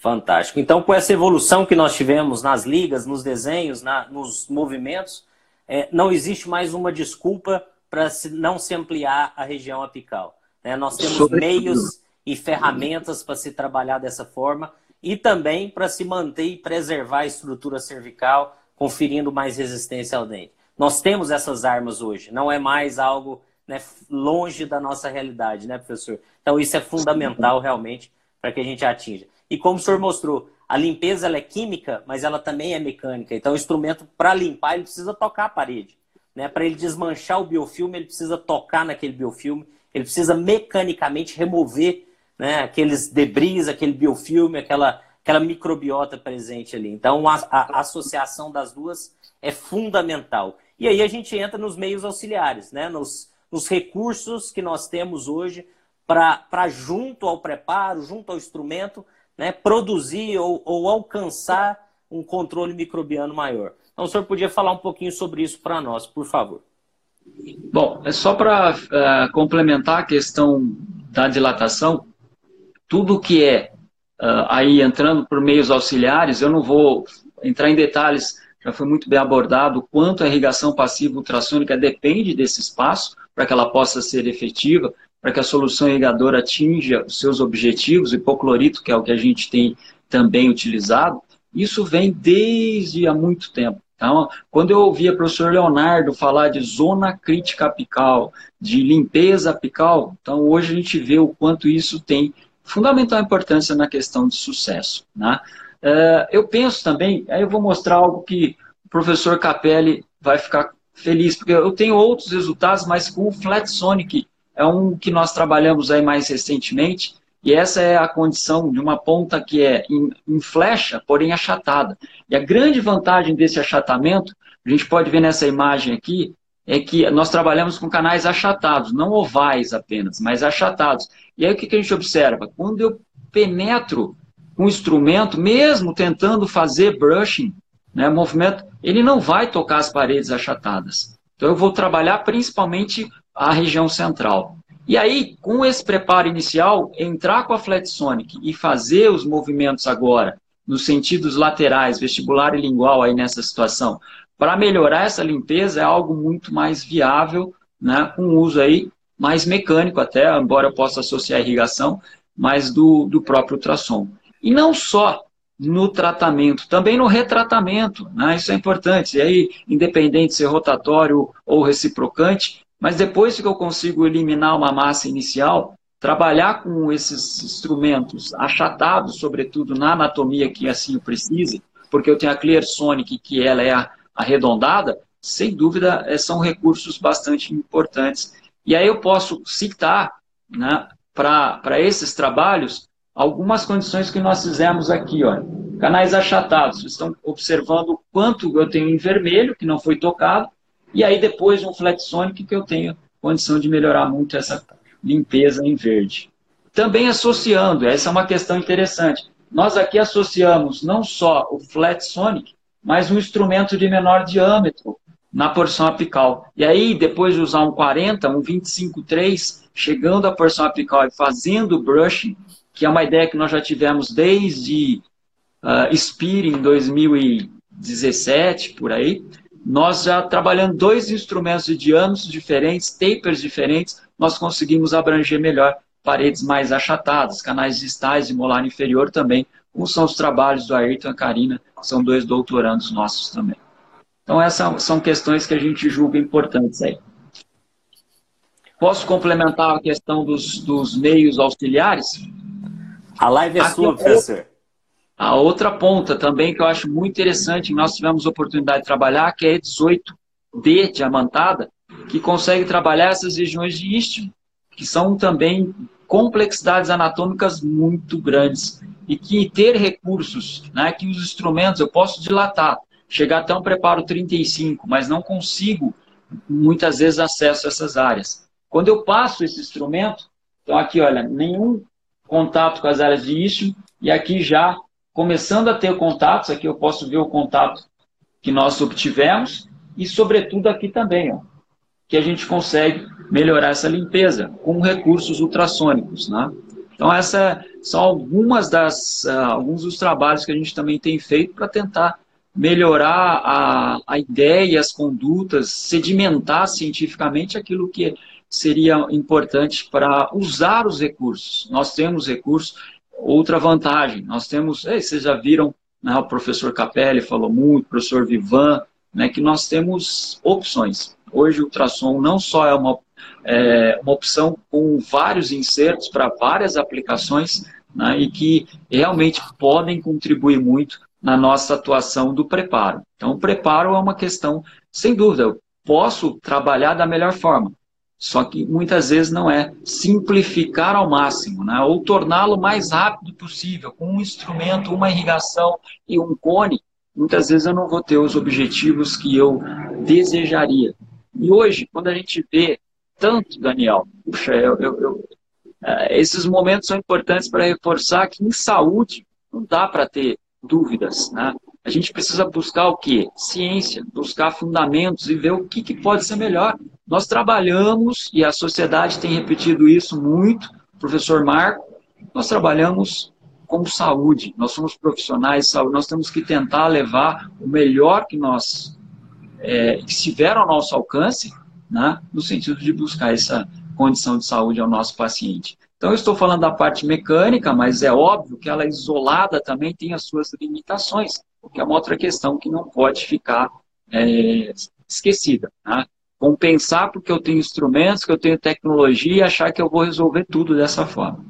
Fantástico. Então, com essa evolução que nós tivemos nas ligas, nos desenhos, na, nos movimentos, é, não existe mais uma desculpa para se, não se ampliar a região apical. Né? Nós temos Sobre meios tudo. e ferramentas para se trabalhar dessa forma e também para se manter e preservar a estrutura cervical, conferindo mais resistência ao dente. Nós temos essas armas hoje, não é mais algo né, longe da nossa realidade, né, professor? Então isso é fundamental realmente para que a gente atinja. E como o senhor mostrou, a limpeza é química, mas ela também é mecânica. Então o instrumento para limpar ele precisa tocar a parede, né? Para ele desmanchar o biofilme ele precisa tocar naquele biofilme, ele precisa mecanicamente remover né, aqueles debris, aquele biofilme, aquela aquela microbiota presente ali. Então a, a associação das duas é fundamental. E aí a gente entra nos meios auxiliares, né? nos, nos recursos que nós temos hoje para, junto ao preparo, junto ao instrumento, né? produzir ou, ou alcançar um controle microbiano maior. Então, o senhor podia falar um pouquinho sobre isso para nós, por favor. Bom, é só para uh, é, complementar a questão da dilatação, tudo que é uh, aí entrando por meios auxiliares, eu não vou entrar em detalhes já foi muito bem abordado quanto a irrigação passiva ultrassônica depende desse espaço para que ela possa ser efetiva, para que a solução irrigadora atinja os seus objetivos, o hipoclorito, que é o que a gente tem também utilizado, isso vem desde há muito tempo. Então, quando eu ouvia o professor Leonardo falar de zona crítica apical, de limpeza apical, então hoje a gente vê o quanto isso tem fundamental importância na questão de sucesso. Né? Uh, eu penso também, aí eu vou mostrar algo que o professor Capelli vai ficar feliz, porque eu tenho outros resultados, mas com o Flat Sonic é um que nós trabalhamos aí mais recentemente, e essa é a condição de uma ponta que é em, em flecha, porém achatada. E a grande vantagem desse achatamento, a gente pode ver nessa imagem aqui, é que nós trabalhamos com canais achatados, não ovais apenas, mas achatados. E aí o que, que a gente observa? Quando eu penetro um instrumento, mesmo tentando fazer brushing, né, movimento, ele não vai tocar as paredes achatadas. Então eu vou trabalhar principalmente a região central. E aí, com esse preparo inicial, entrar com a Flat Sonic e fazer os movimentos agora, nos sentidos laterais, vestibular e lingual aí nessa situação, para melhorar essa limpeza é algo muito mais viável, né, com uso aí mais mecânico até, embora eu possa associar a irrigação, mas do, do próprio ultrassom. E não só no tratamento, também no retratamento, né? isso é importante. E aí, independente de ser rotatório ou reciprocante, mas depois que eu consigo eliminar uma massa inicial, trabalhar com esses instrumentos achatados, sobretudo na anatomia que assim o precise, porque eu tenho a Clear Sonic, que ela é arredondada, sem dúvida eh, são recursos bastante importantes. E aí eu posso citar né, para esses trabalhos algumas condições que nós fizemos aqui. Ó. Canais achatados, vocês estão observando quanto eu tenho em vermelho, que não foi tocado, e aí depois um flat sonic que eu tenho condição de melhorar muito essa limpeza em verde. Também associando, essa é uma questão interessante. Nós aqui associamos não só o flat sonic, mas um instrumento de menor diâmetro na porção apical. E aí, depois de usar um 40, um 25,3, chegando à porção apical e fazendo o brushing, que é uma ideia que nós já tivemos desde uh, Spear em 2017, por aí, nós já trabalhando dois instrumentos de diâmetros diferentes, tapers diferentes, nós conseguimos abranger melhor paredes mais achatadas, canais distais e molar inferior também, como são os trabalhos do Ayrton e a Karina, são dois doutorandos nossos também. Então essas são questões que a gente julga importantes aí. Posso complementar a questão dos, dos meios auxiliares? A live é Aqui sua, professor. A outra ponta também que eu acho muito interessante, nós tivemos oportunidade de trabalhar, que é a 18D diamantada, que consegue trabalhar essas regiões de istmo, que são também complexidades anatômicas muito grandes e que ter recursos, né, que os instrumentos eu posso dilatar, chegar até um preparo 35, mas não consigo muitas vezes acesso a essas áreas. Quando eu passo esse instrumento, então aqui, olha, nenhum contato com as áreas de istmo e aqui já começando a ter contatos, aqui eu posso ver o contato que nós obtivemos e, sobretudo, aqui também, ó, que a gente consegue melhorar essa limpeza com recursos ultrassônicos. Né? Então, essas são algumas das, uh, alguns dos trabalhos que a gente também tem feito para tentar melhorar a, a ideia, as condutas, sedimentar cientificamente aquilo que seria importante para usar os recursos. Nós temos recursos, outra vantagem, nós temos, vocês já viram, né, o professor Capelli falou muito, o professor Vivan, né, que nós temos opções. Hoje o ultrassom não só é uma, é, uma opção com vários insertos para várias aplicações né, e que realmente podem contribuir muito na nossa atuação do preparo. Então, o preparo é uma questão, sem dúvida, eu posso trabalhar da melhor forma, só que muitas vezes não é simplificar ao máximo, né? ou torná-lo mais rápido possível, com um instrumento, uma irrigação e um cone. Muitas vezes eu não vou ter os objetivos que eu desejaria. E hoje, quando a gente vê tanto, Daniel, puxa, eu, eu, eu, é, esses momentos são importantes para reforçar que em saúde não dá para ter dúvidas. Né? A gente precisa buscar o quê? Ciência, buscar fundamentos e ver o que, que pode ser melhor. Nós trabalhamos, e a sociedade tem repetido isso muito, professor Marco, nós trabalhamos com saúde, nós somos profissionais de saúde, nós temos que tentar levar o melhor que nós é, estiver ao nosso alcance, né, no sentido de buscar essa condição de saúde ao nosso paciente. Então, eu estou falando da parte mecânica, mas é óbvio que ela isolada também tem as suas limitações, que é uma outra questão que não pode ficar é, esquecida. Né? compensar porque eu tenho instrumentos, que eu tenho tecnologia e achar que eu vou resolver tudo dessa forma.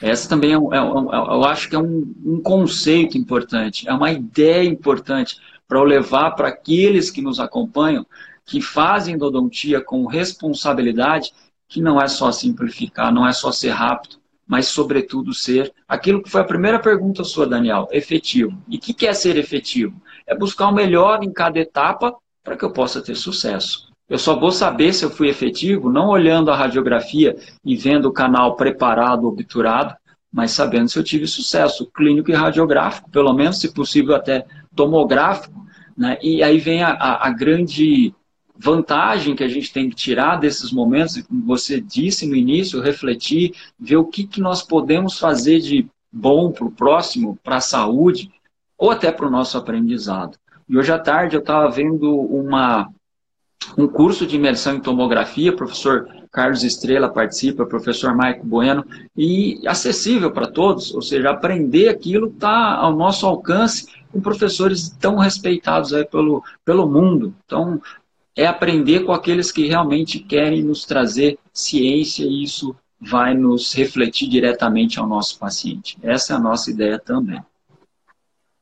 Essa também é, é, é eu acho que é um, um, conceito importante, é uma ideia importante para levar para aqueles que nos acompanham, que fazem endodontia com responsabilidade, que não é só simplificar, não é só ser rápido, mas sobretudo ser aquilo que foi a primeira pergunta sua, Daniel, efetivo. E o que, é ser efetivo? É buscar o melhor em cada etapa para que eu possa ter sucesso. Eu só vou saber se eu fui efetivo não olhando a radiografia e vendo o canal preparado, obturado, mas sabendo se eu tive sucesso clínico e radiográfico, pelo menos, se possível, até tomográfico. Né? E aí vem a, a, a grande vantagem que a gente tem que tirar desses momentos, como você disse no início, refletir, ver o que, que nós podemos fazer de bom para o próximo, para a saúde, ou até para o nosso aprendizado. E hoje à tarde eu estava vendo uma, um curso de imersão em tomografia, professor Carlos Estrela participa, professor Maico Bueno, e acessível para todos, ou seja, aprender aquilo está ao nosso alcance com professores tão respeitados aí pelo, pelo mundo. Então, é aprender com aqueles que realmente querem nos trazer ciência e isso vai nos refletir diretamente ao nosso paciente. Essa é a nossa ideia também.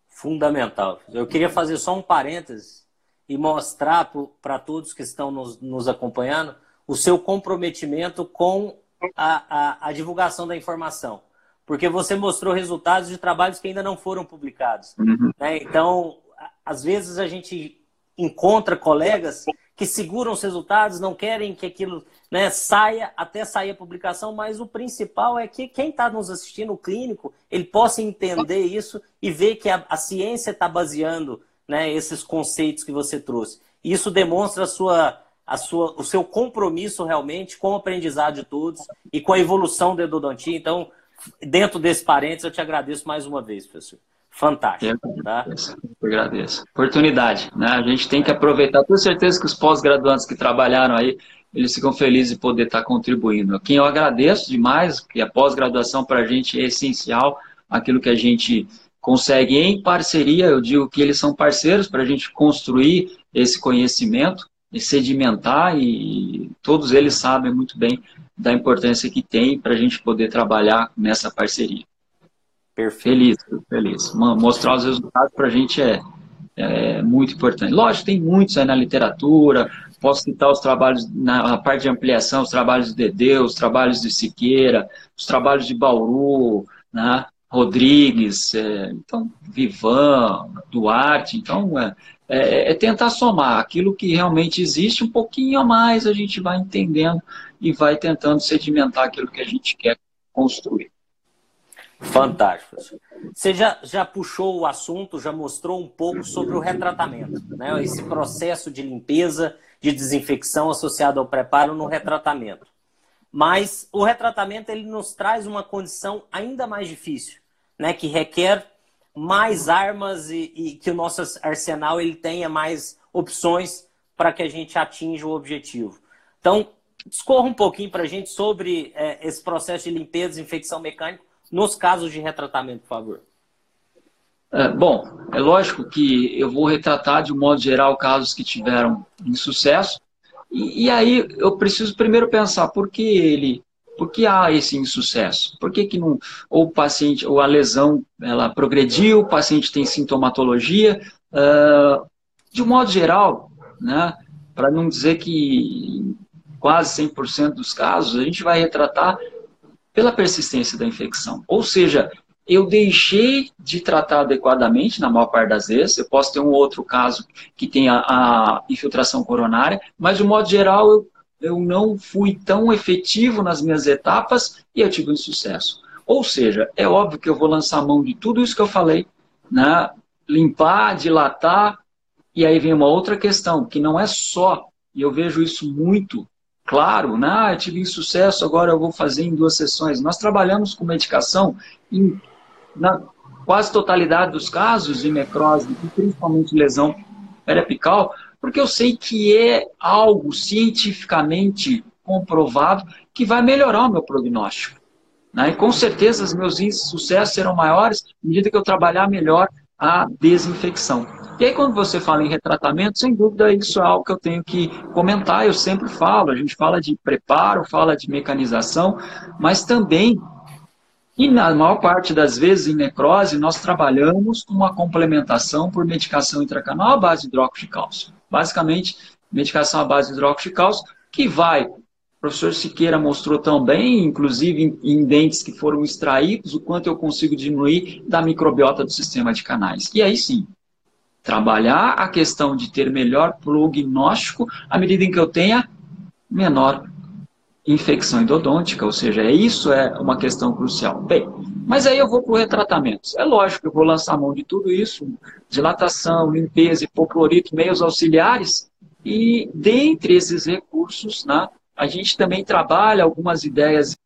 Fundamental. Eu queria fazer só um parênteses e mostrar para todos que estão nos, nos acompanhando o seu comprometimento com a, a, a, divulgação da informação. Porque você mostrou resultados de trabalhos que ainda não foram publicados. Uhum. Né? Então, às vezes a gente encontra colegas que seguram os resultados, não querem que aquilo né, saia até sair a publicação, mas o principal é que quem está nos assistindo, o clínico, ele possa entender isso e ver que a, a ciência está baseando né, esses conceitos que você trouxe. Isso demonstra a sua a sua, o seu compromisso realmente com o aprendizado de todos e com a evolução da endodontia. Então, dentro desse parênteses, eu te agradeço mais uma vez, professor. Fantástico. Eu tá? agradeço. Eu agradeço. Oportunidade, né? A gente tem que aproveitar. Tenho certeza que os pós-graduantes que trabalharam aí, eles ficam felizes de poder estar contribuindo. Quem eu agradeço demais, que a pós-graduação para a gente é essencial, aquilo que a gente consegue em parceria, eu digo que eles são parceiros para a gente construir esse conhecimento e sedimentar e todos eles sabem muito bem da importância que tem para a gente poder trabalhar nessa parceria. Perfeito. Feliz, feliz. Mostrar os resultados para a gente é, é muito importante. Lógico, tem muitos aí na literatura, posso citar os trabalhos na parte de ampliação, os trabalhos de Dedeu, os trabalhos de Siqueira, os trabalhos de Bauru, né? Rodrigues, é, então, Vivan, Duarte, então é, é, é, tentar somar aquilo que realmente existe um pouquinho a mais, a gente vai entendendo e vai tentando sedimentar aquilo que a gente quer construir. Fantástico. Você já, já puxou o assunto, já mostrou um pouco sobre o retratamento, né? esse processo de limpeza, de desinfecção associado ao preparo no retratamento. Mas o retratamento ele nos traz uma condição ainda mais difícil, né? que requer mais armas e, e que o nosso arsenal ele tenha mais opções para que a gente atinja o objetivo. Então, discorra um pouquinho para a gente sobre é, esse processo de limpeza e desinfecção mecânica nos casos de retratamento, por favor. É, bom, é lógico que eu vou retratar de um modo geral casos que tiveram insucesso, e, e aí eu preciso primeiro pensar por que ele por que há esse insucesso? Por que, que não, ou o paciente, ou a lesão, ela progrediu, o paciente tem sintomatologia? Uh, de um modo geral, né, para não dizer que quase 100% dos casos, a gente vai retratar pela persistência da infecção. Ou seja, eu deixei de tratar adequadamente, na maior parte das vezes, eu posso ter um outro caso que tenha a infiltração coronária, mas de modo geral eu eu não fui tão efetivo nas minhas etapas e eu tive um sucesso. Ou seja, é óbvio que eu vou lançar mão de tudo isso que eu falei, né? limpar, dilatar, e aí vem uma outra questão, que não é só, e eu vejo isso muito claro, né? Ah, tive insucesso, agora eu vou fazer em duas sessões. Nós trabalhamos com medicação em, na quase totalidade dos casos de necrose, e principalmente lesão periapical, porque eu sei que é algo cientificamente comprovado que vai melhorar o meu prognóstico. Né? E com certeza os meus índices de sucesso serão maiores à medida que eu trabalhar melhor a desinfecção. E aí, quando você fala em retratamento, sem dúvida, isso é algo que eu tenho que comentar. Eu sempre falo, a gente fala de preparo, fala de mecanização, mas também, e na maior parte das vezes em necrose, nós trabalhamos com uma complementação por medicação intracanal à base de hidróxido de cálcio. Basicamente, medicação à base de hidróxido de cálcio, que vai, o professor Siqueira mostrou também, inclusive em, dentes que foram extraídos, o quanto eu consigo diminuir da microbiota do sistema de canais. E aí sim, trabalhar a questão de ter melhor prognóstico à medida em que eu tenha menor infecção endodôntica, ou seja, é isso é uma questão crucial. Bem, mas aí eu vou para o retratamento. É lógico que eu vou lançar mão de tudo isso, dilatação, limpeza, hipoclorito, meios auxiliares, e dentre esses recursos, né, a gente também trabalha algumas ideias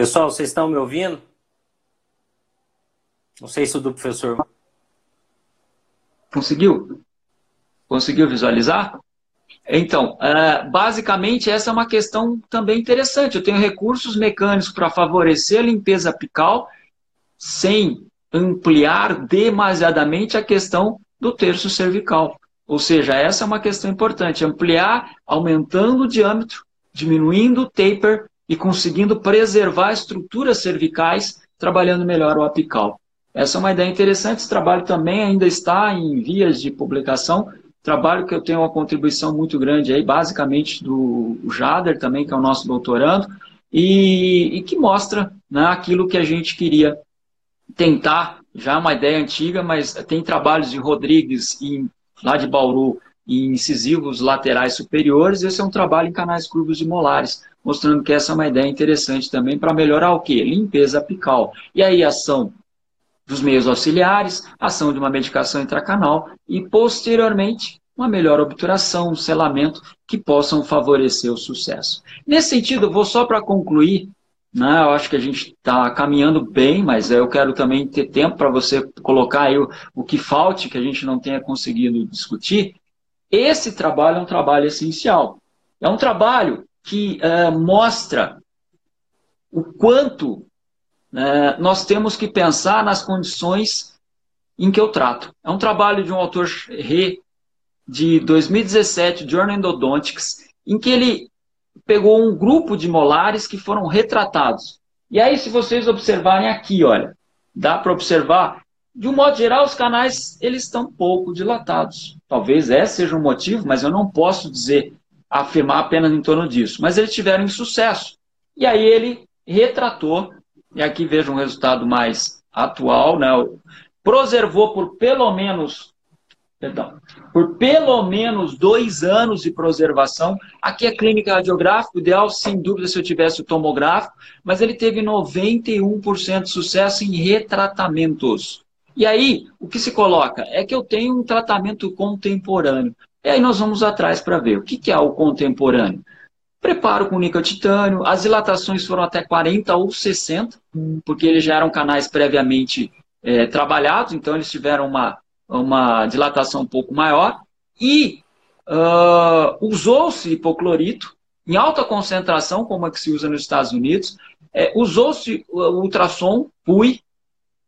Pessoal, vocês estão me ouvindo? Não sei se o do professor. Conseguiu? Conseguiu visualizar? Então, é, basicamente, essa é uma questão também interessante. Eu tenho recursos mecânicos para favorecer a limpeza apical sem ampliar demasiadamente a questão do terço cervical. Ou seja, essa é uma questão importante, ampliar, aumentando o diâmetro, diminuindo o taper e conseguindo preservar estruturas cervicais, trabalhando melhor o apical. Essa é uma ideia interessante, esse trabalho também ainda está em vias de publicação, trabalho que eu tenho uma contribuição muito grande aí, basicamente do Jader também, que é o nosso doutorando, e, e que mostra né, aquilo que a gente queria tentar, já é uma ideia antiga, mas tem trabalhos de Rodrigues em lá de Bauru, em incisivos laterais superiores, esse é um trabalho em canais curvos de molares, mostrando que essa é uma ideia interessante também para melhorar o quê? Limpeza apical. E aí, ação dos meios auxiliares, ação de uma medicação intracanal e, posteriormente, uma melhor obturação, um selamento que possam favorecer o sucesso. Nesse sentido, vou só para concluir, né, eu acho que a gente está caminhando bem, mas eu quero também ter tempo para você colocar aí o, o que falte, que a gente não tenha conseguido discutir. Esse trabalho é um trabalho essencial. É um trabalho que uh, mostra o quanto uh, nós temos que pensar nas condições em que eu trato. É um trabalho de um autor Re, de 2017, Journal Endodontics, em que ele pegou um grupo de molares que foram retratados. E aí, se vocês observarem aqui, olha, dá para observar, de um modo geral, os canais eles estão pouco dilatados. Talvez esse seja um motivo, mas eu não posso dizer, afirmar apenas em torno disso. Mas eles tiveram sucesso. E aí ele retratou, e aqui veja um resultado mais atual, né? Preservou por pelo menos perdão, por pelo menos dois anos de preservação. Aqui é clínica radiográfica, ideal, sem dúvida, se eu tivesse o tomográfico, mas ele teve 91% de sucesso em retratamentos. E aí, o que se coloca é que eu tenho um tratamento contemporâneo. E aí nós vamos atrás para ver o que é o contemporâneo. Preparo com níquel titânio, as dilatações foram até 40 ou 60, porque eles já eram canais previamente é, trabalhados, então eles tiveram uma uma dilatação um pouco maior, e uh, usou-se hipoclorito em alta concentração, como a que se usa nos Estados Unidos, é, usou-se ultrassom PUI,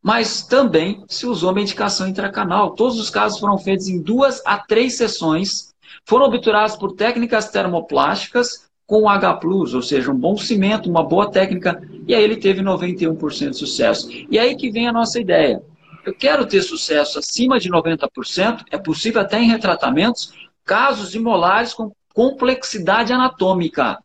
mas também se usou medicação intracanal. Todos os casos foram feitos em duas a três sessões, foram obturados por técnicas termoplásticas com H+, ou seja, um bom cimento, uma boa técnica, e aí ele teve 91% de sucesso. E aí que vem a nossa ideia eu quero ter sucesso acima de 90%, é possível até em retratamentos, casos de molares com complexidade anatômica.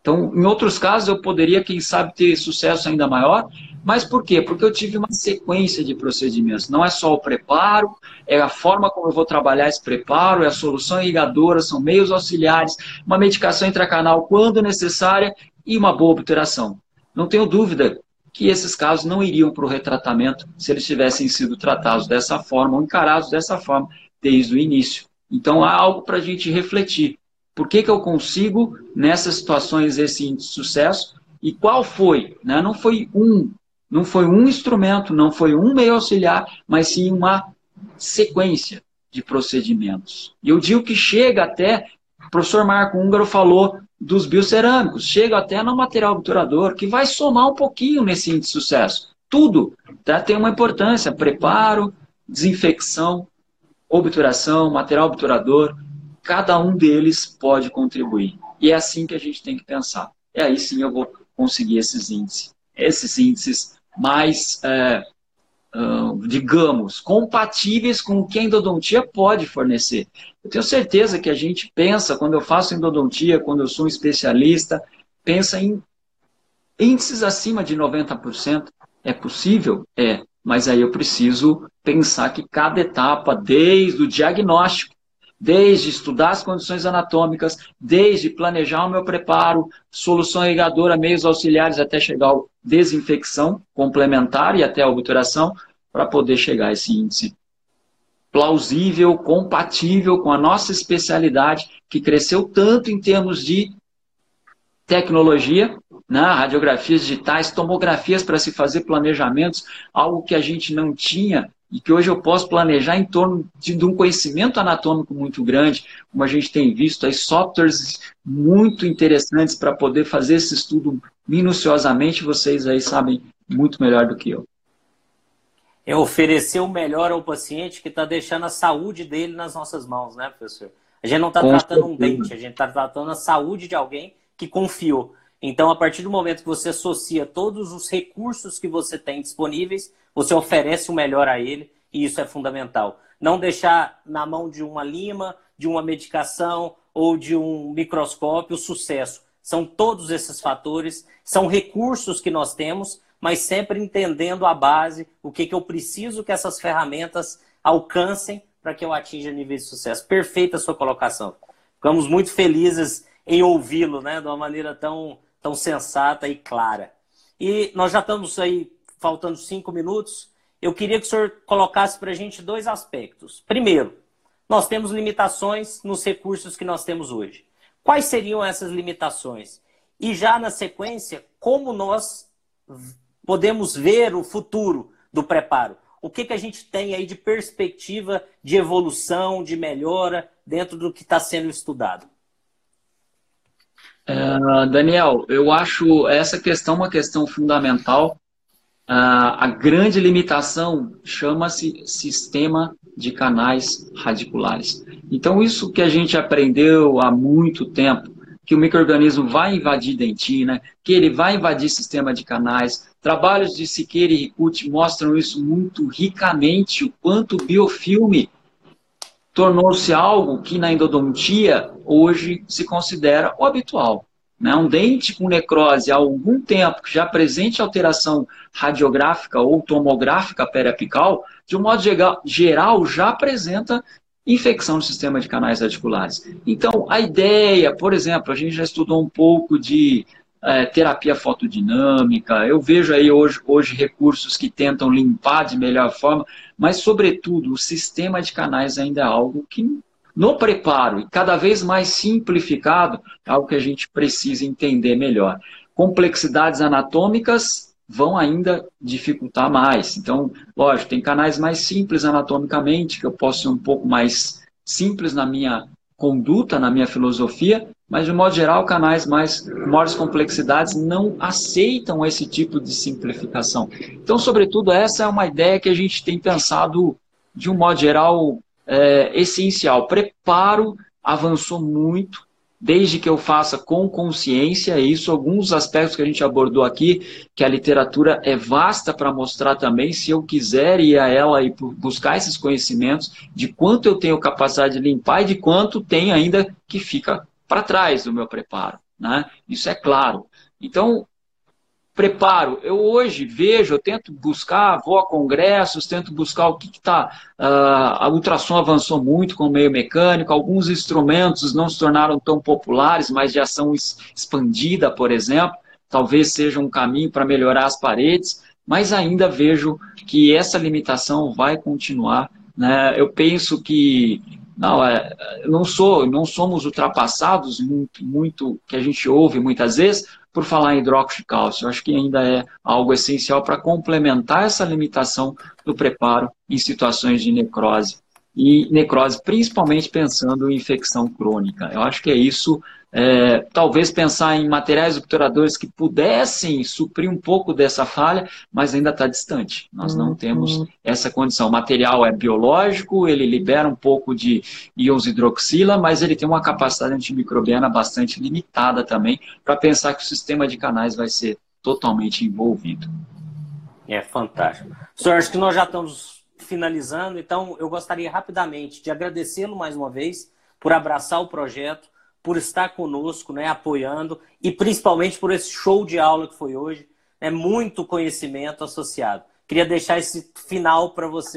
Então, em outros casos, eu poderia, quem sabe, ter sucesso ainda maior. Mas por quê? Porque eu tive uma sequência de procedimentos. Não é só o preparo, é a forma como eu vou trabalhar esse preparo, é a solução irrigadora, são meios auxiliares, uma medicação intracanal quando necessária e uma boa obturação. Não tenho dúvida que esses casos não iriam para o retratamento se eles tivessem sido tratados dessa forma ou encarados dessa forma desde o início. Então há algo para a gente refletir. Por que, que eu consigo, nessas situações, esse sucesso? E qual foi? Né? Não foi um, não foi um instrumento, não foi um meio auxiliar, mas sim uma sequência de procedimentos. E eu digo que chega até, o professor Marco Húngaro falou dos biocerâmicos, chega até no material obturador, que vai somar um pouquinho nesse índice de sucesso. Tudo tá? tem uma importância, preparo, desinfecção, obturação, material obturador, cada um deles pode contribuir. E é assim que a gente tem que pensar. E aí sim eu vou conseguir esses índices. Esses índices mais, é, digamos, compatíveis com o que a endodontia pode fornecer. Eu tenho certeza que a gente pensa, quando eu faço endodontia, quando eu sou um especialista, pensa em índices acima de 90%. É possível? É. Mas aí eu preciso pensar que cada etapa, desde o diagnóstico, desde estudar as condições anatômicas, desde planejar o meu preparo, solução irrigadora, meios auxiliares até chegar ao desinfecção complementar e até a obturação, para poder chegar a esse índice plausível, compatível com a nossa especialidade, que cresceu tanto em termos de tecnologia, né? radiografias digitais, tomografias para se fazer planejamentos, algo que a gente não tinha e que hoje eu posso planejar em torno de, de, um conhecimento anatômico muito grande, como a gente tem visto, aí softwares muito interessantes para poder fazer esse estudo minuciosamente, vocês aí sabem muito melhor do que eu. É oferecer o melhor ao paciente que está deixando a saúde dele nas nossas mãos, né, professor? A gente não está tratando certeza. um dente, a gente está tratando a saúde de alguém que confiou. Então, a partir do momento que você associa todos os recursos que você tem disponíveis, você oferece o melhor a ele e isso é fundamental. Não deixar na mão de uma lima, de uma medicação ou de um microscópio o sucesso. São todos esses fatores, são recursos que nós temos, mas sempre entendendo a base, o que, que eu preciso que essas ferramentas alcancem para que eu atinja nível de sucesso. Perfeita a sua colocação. Ficamos muito felizes em ouvi-lo, né, de uma maneira tão tão sensata e clara. E nós já estamos aí faltando cinco minutos. Eu queria que o senhor colocasse para a gente dois aspectos. Primeiro, nós temos limitações nos recursos que nós temos hoje. Quais seriam essas limitações? E já na sequência, como nós podemos ver o futuro do preparo? O que, que a gente tem aí de perspectiva de evolução, de melhora dentro do que está sendo estudado? Uh, Daniel, eu acho essa questão uma questão fundamental. Uh, a grande limitação chama-se sistema de canais radiculares. Então, isso que a gente aprendeu há muito tempo, que o microorganismo vai invadir dentina, que ele vai invadir sistema de canais. Trabalhos de Siqueira e Ricucci mostram isso muito ricamente, o quanto o biofilme tornou-se algo que na endodontia hoje se considera o habitual. Né? Um dente com necrose há algum tempo que já apresente alteração radiográfica ou tomográfica periapical, de um modo geral, já apresenta infecção no sistema de canais radiculares. Então, a ideia, por exemplo, a gente já estudou um pouco de é, terapia fotodinâmica, eu vejo aí hoje, hoje recursos que tentam limpar de melhor forma, mas, sobretudo, o sistema de canais ainda é algo que, no preparo, e cada vez mais simplificado, é algo que a gente precisa entender melhor. Complexidades anatômicas vão ainda dificultar mais. Então, lógico, tem canais mais simples anatomicamente, que eu posso ser um pouco mais simples na minha conduta, na minha filosofia, mas de modo geral, canais mais maiores complexidades não aceitam esse tipo de simplificação. Então, sobretudo, essa é uma ideia que a gente tem pensado de um modo geral é, essencial. Preparo avançou muito, desde que eu faça com consciência isso, alguns aspectos que a gente abordou aqui, que a literatura é vasta para mostrar também, se eu quiser ir a ela e buscar esses conhecimentos, de quanto eu tenho capacidade de limpar e de quanto tem ainda que fica para trás do meu preparo. Né? Isso é claro. Então, preparo. Eu hoje vejo, eu tento buscar, vou a congressos, tento buscar o que está. Uh, a ultrassom avançou muito com o meio mecânico, alguns instrumentos não se tornaram tão populares, mas de ação expandida, por exemplo, talvez seja um caminho para melhorar as paredes, mas ainda vejo que essa limitação vai continuar. Né? Eu penso que não, é, não sou, não somos ultrapassados muito, muito que a gente ouve muitas vezes por falar em hidróxido de cálcio. Eu acho que ainda é algo essencial para complementar essa limitação do preparo em situações de necrose e necrose, principalmente pensando em infecção crônica. Eu acho que é isso é, talvez pensar em materiais obturadores que pudessem suprir um pouco dessa falha, mas ainda está distante. Nós não temos uhum. essa condição. O material é biológico, ele libera um pouco de íons hidroxila, mas ele tem uma capacidade antimicrobiana bastante limitada também, para pensar que o sistema de canais vai ser totalmente envolvido. É fantástico. Senhor, acho que nós já estamos finalizando, então eu gostaria rapidamente de agradecê-lo mais uma vez por abraçar o projeto por estar conosco, né, apoiando e principalmente por esse show de aula que foi hoje. É muito conhecimento associado. Queria deixar esse final para você.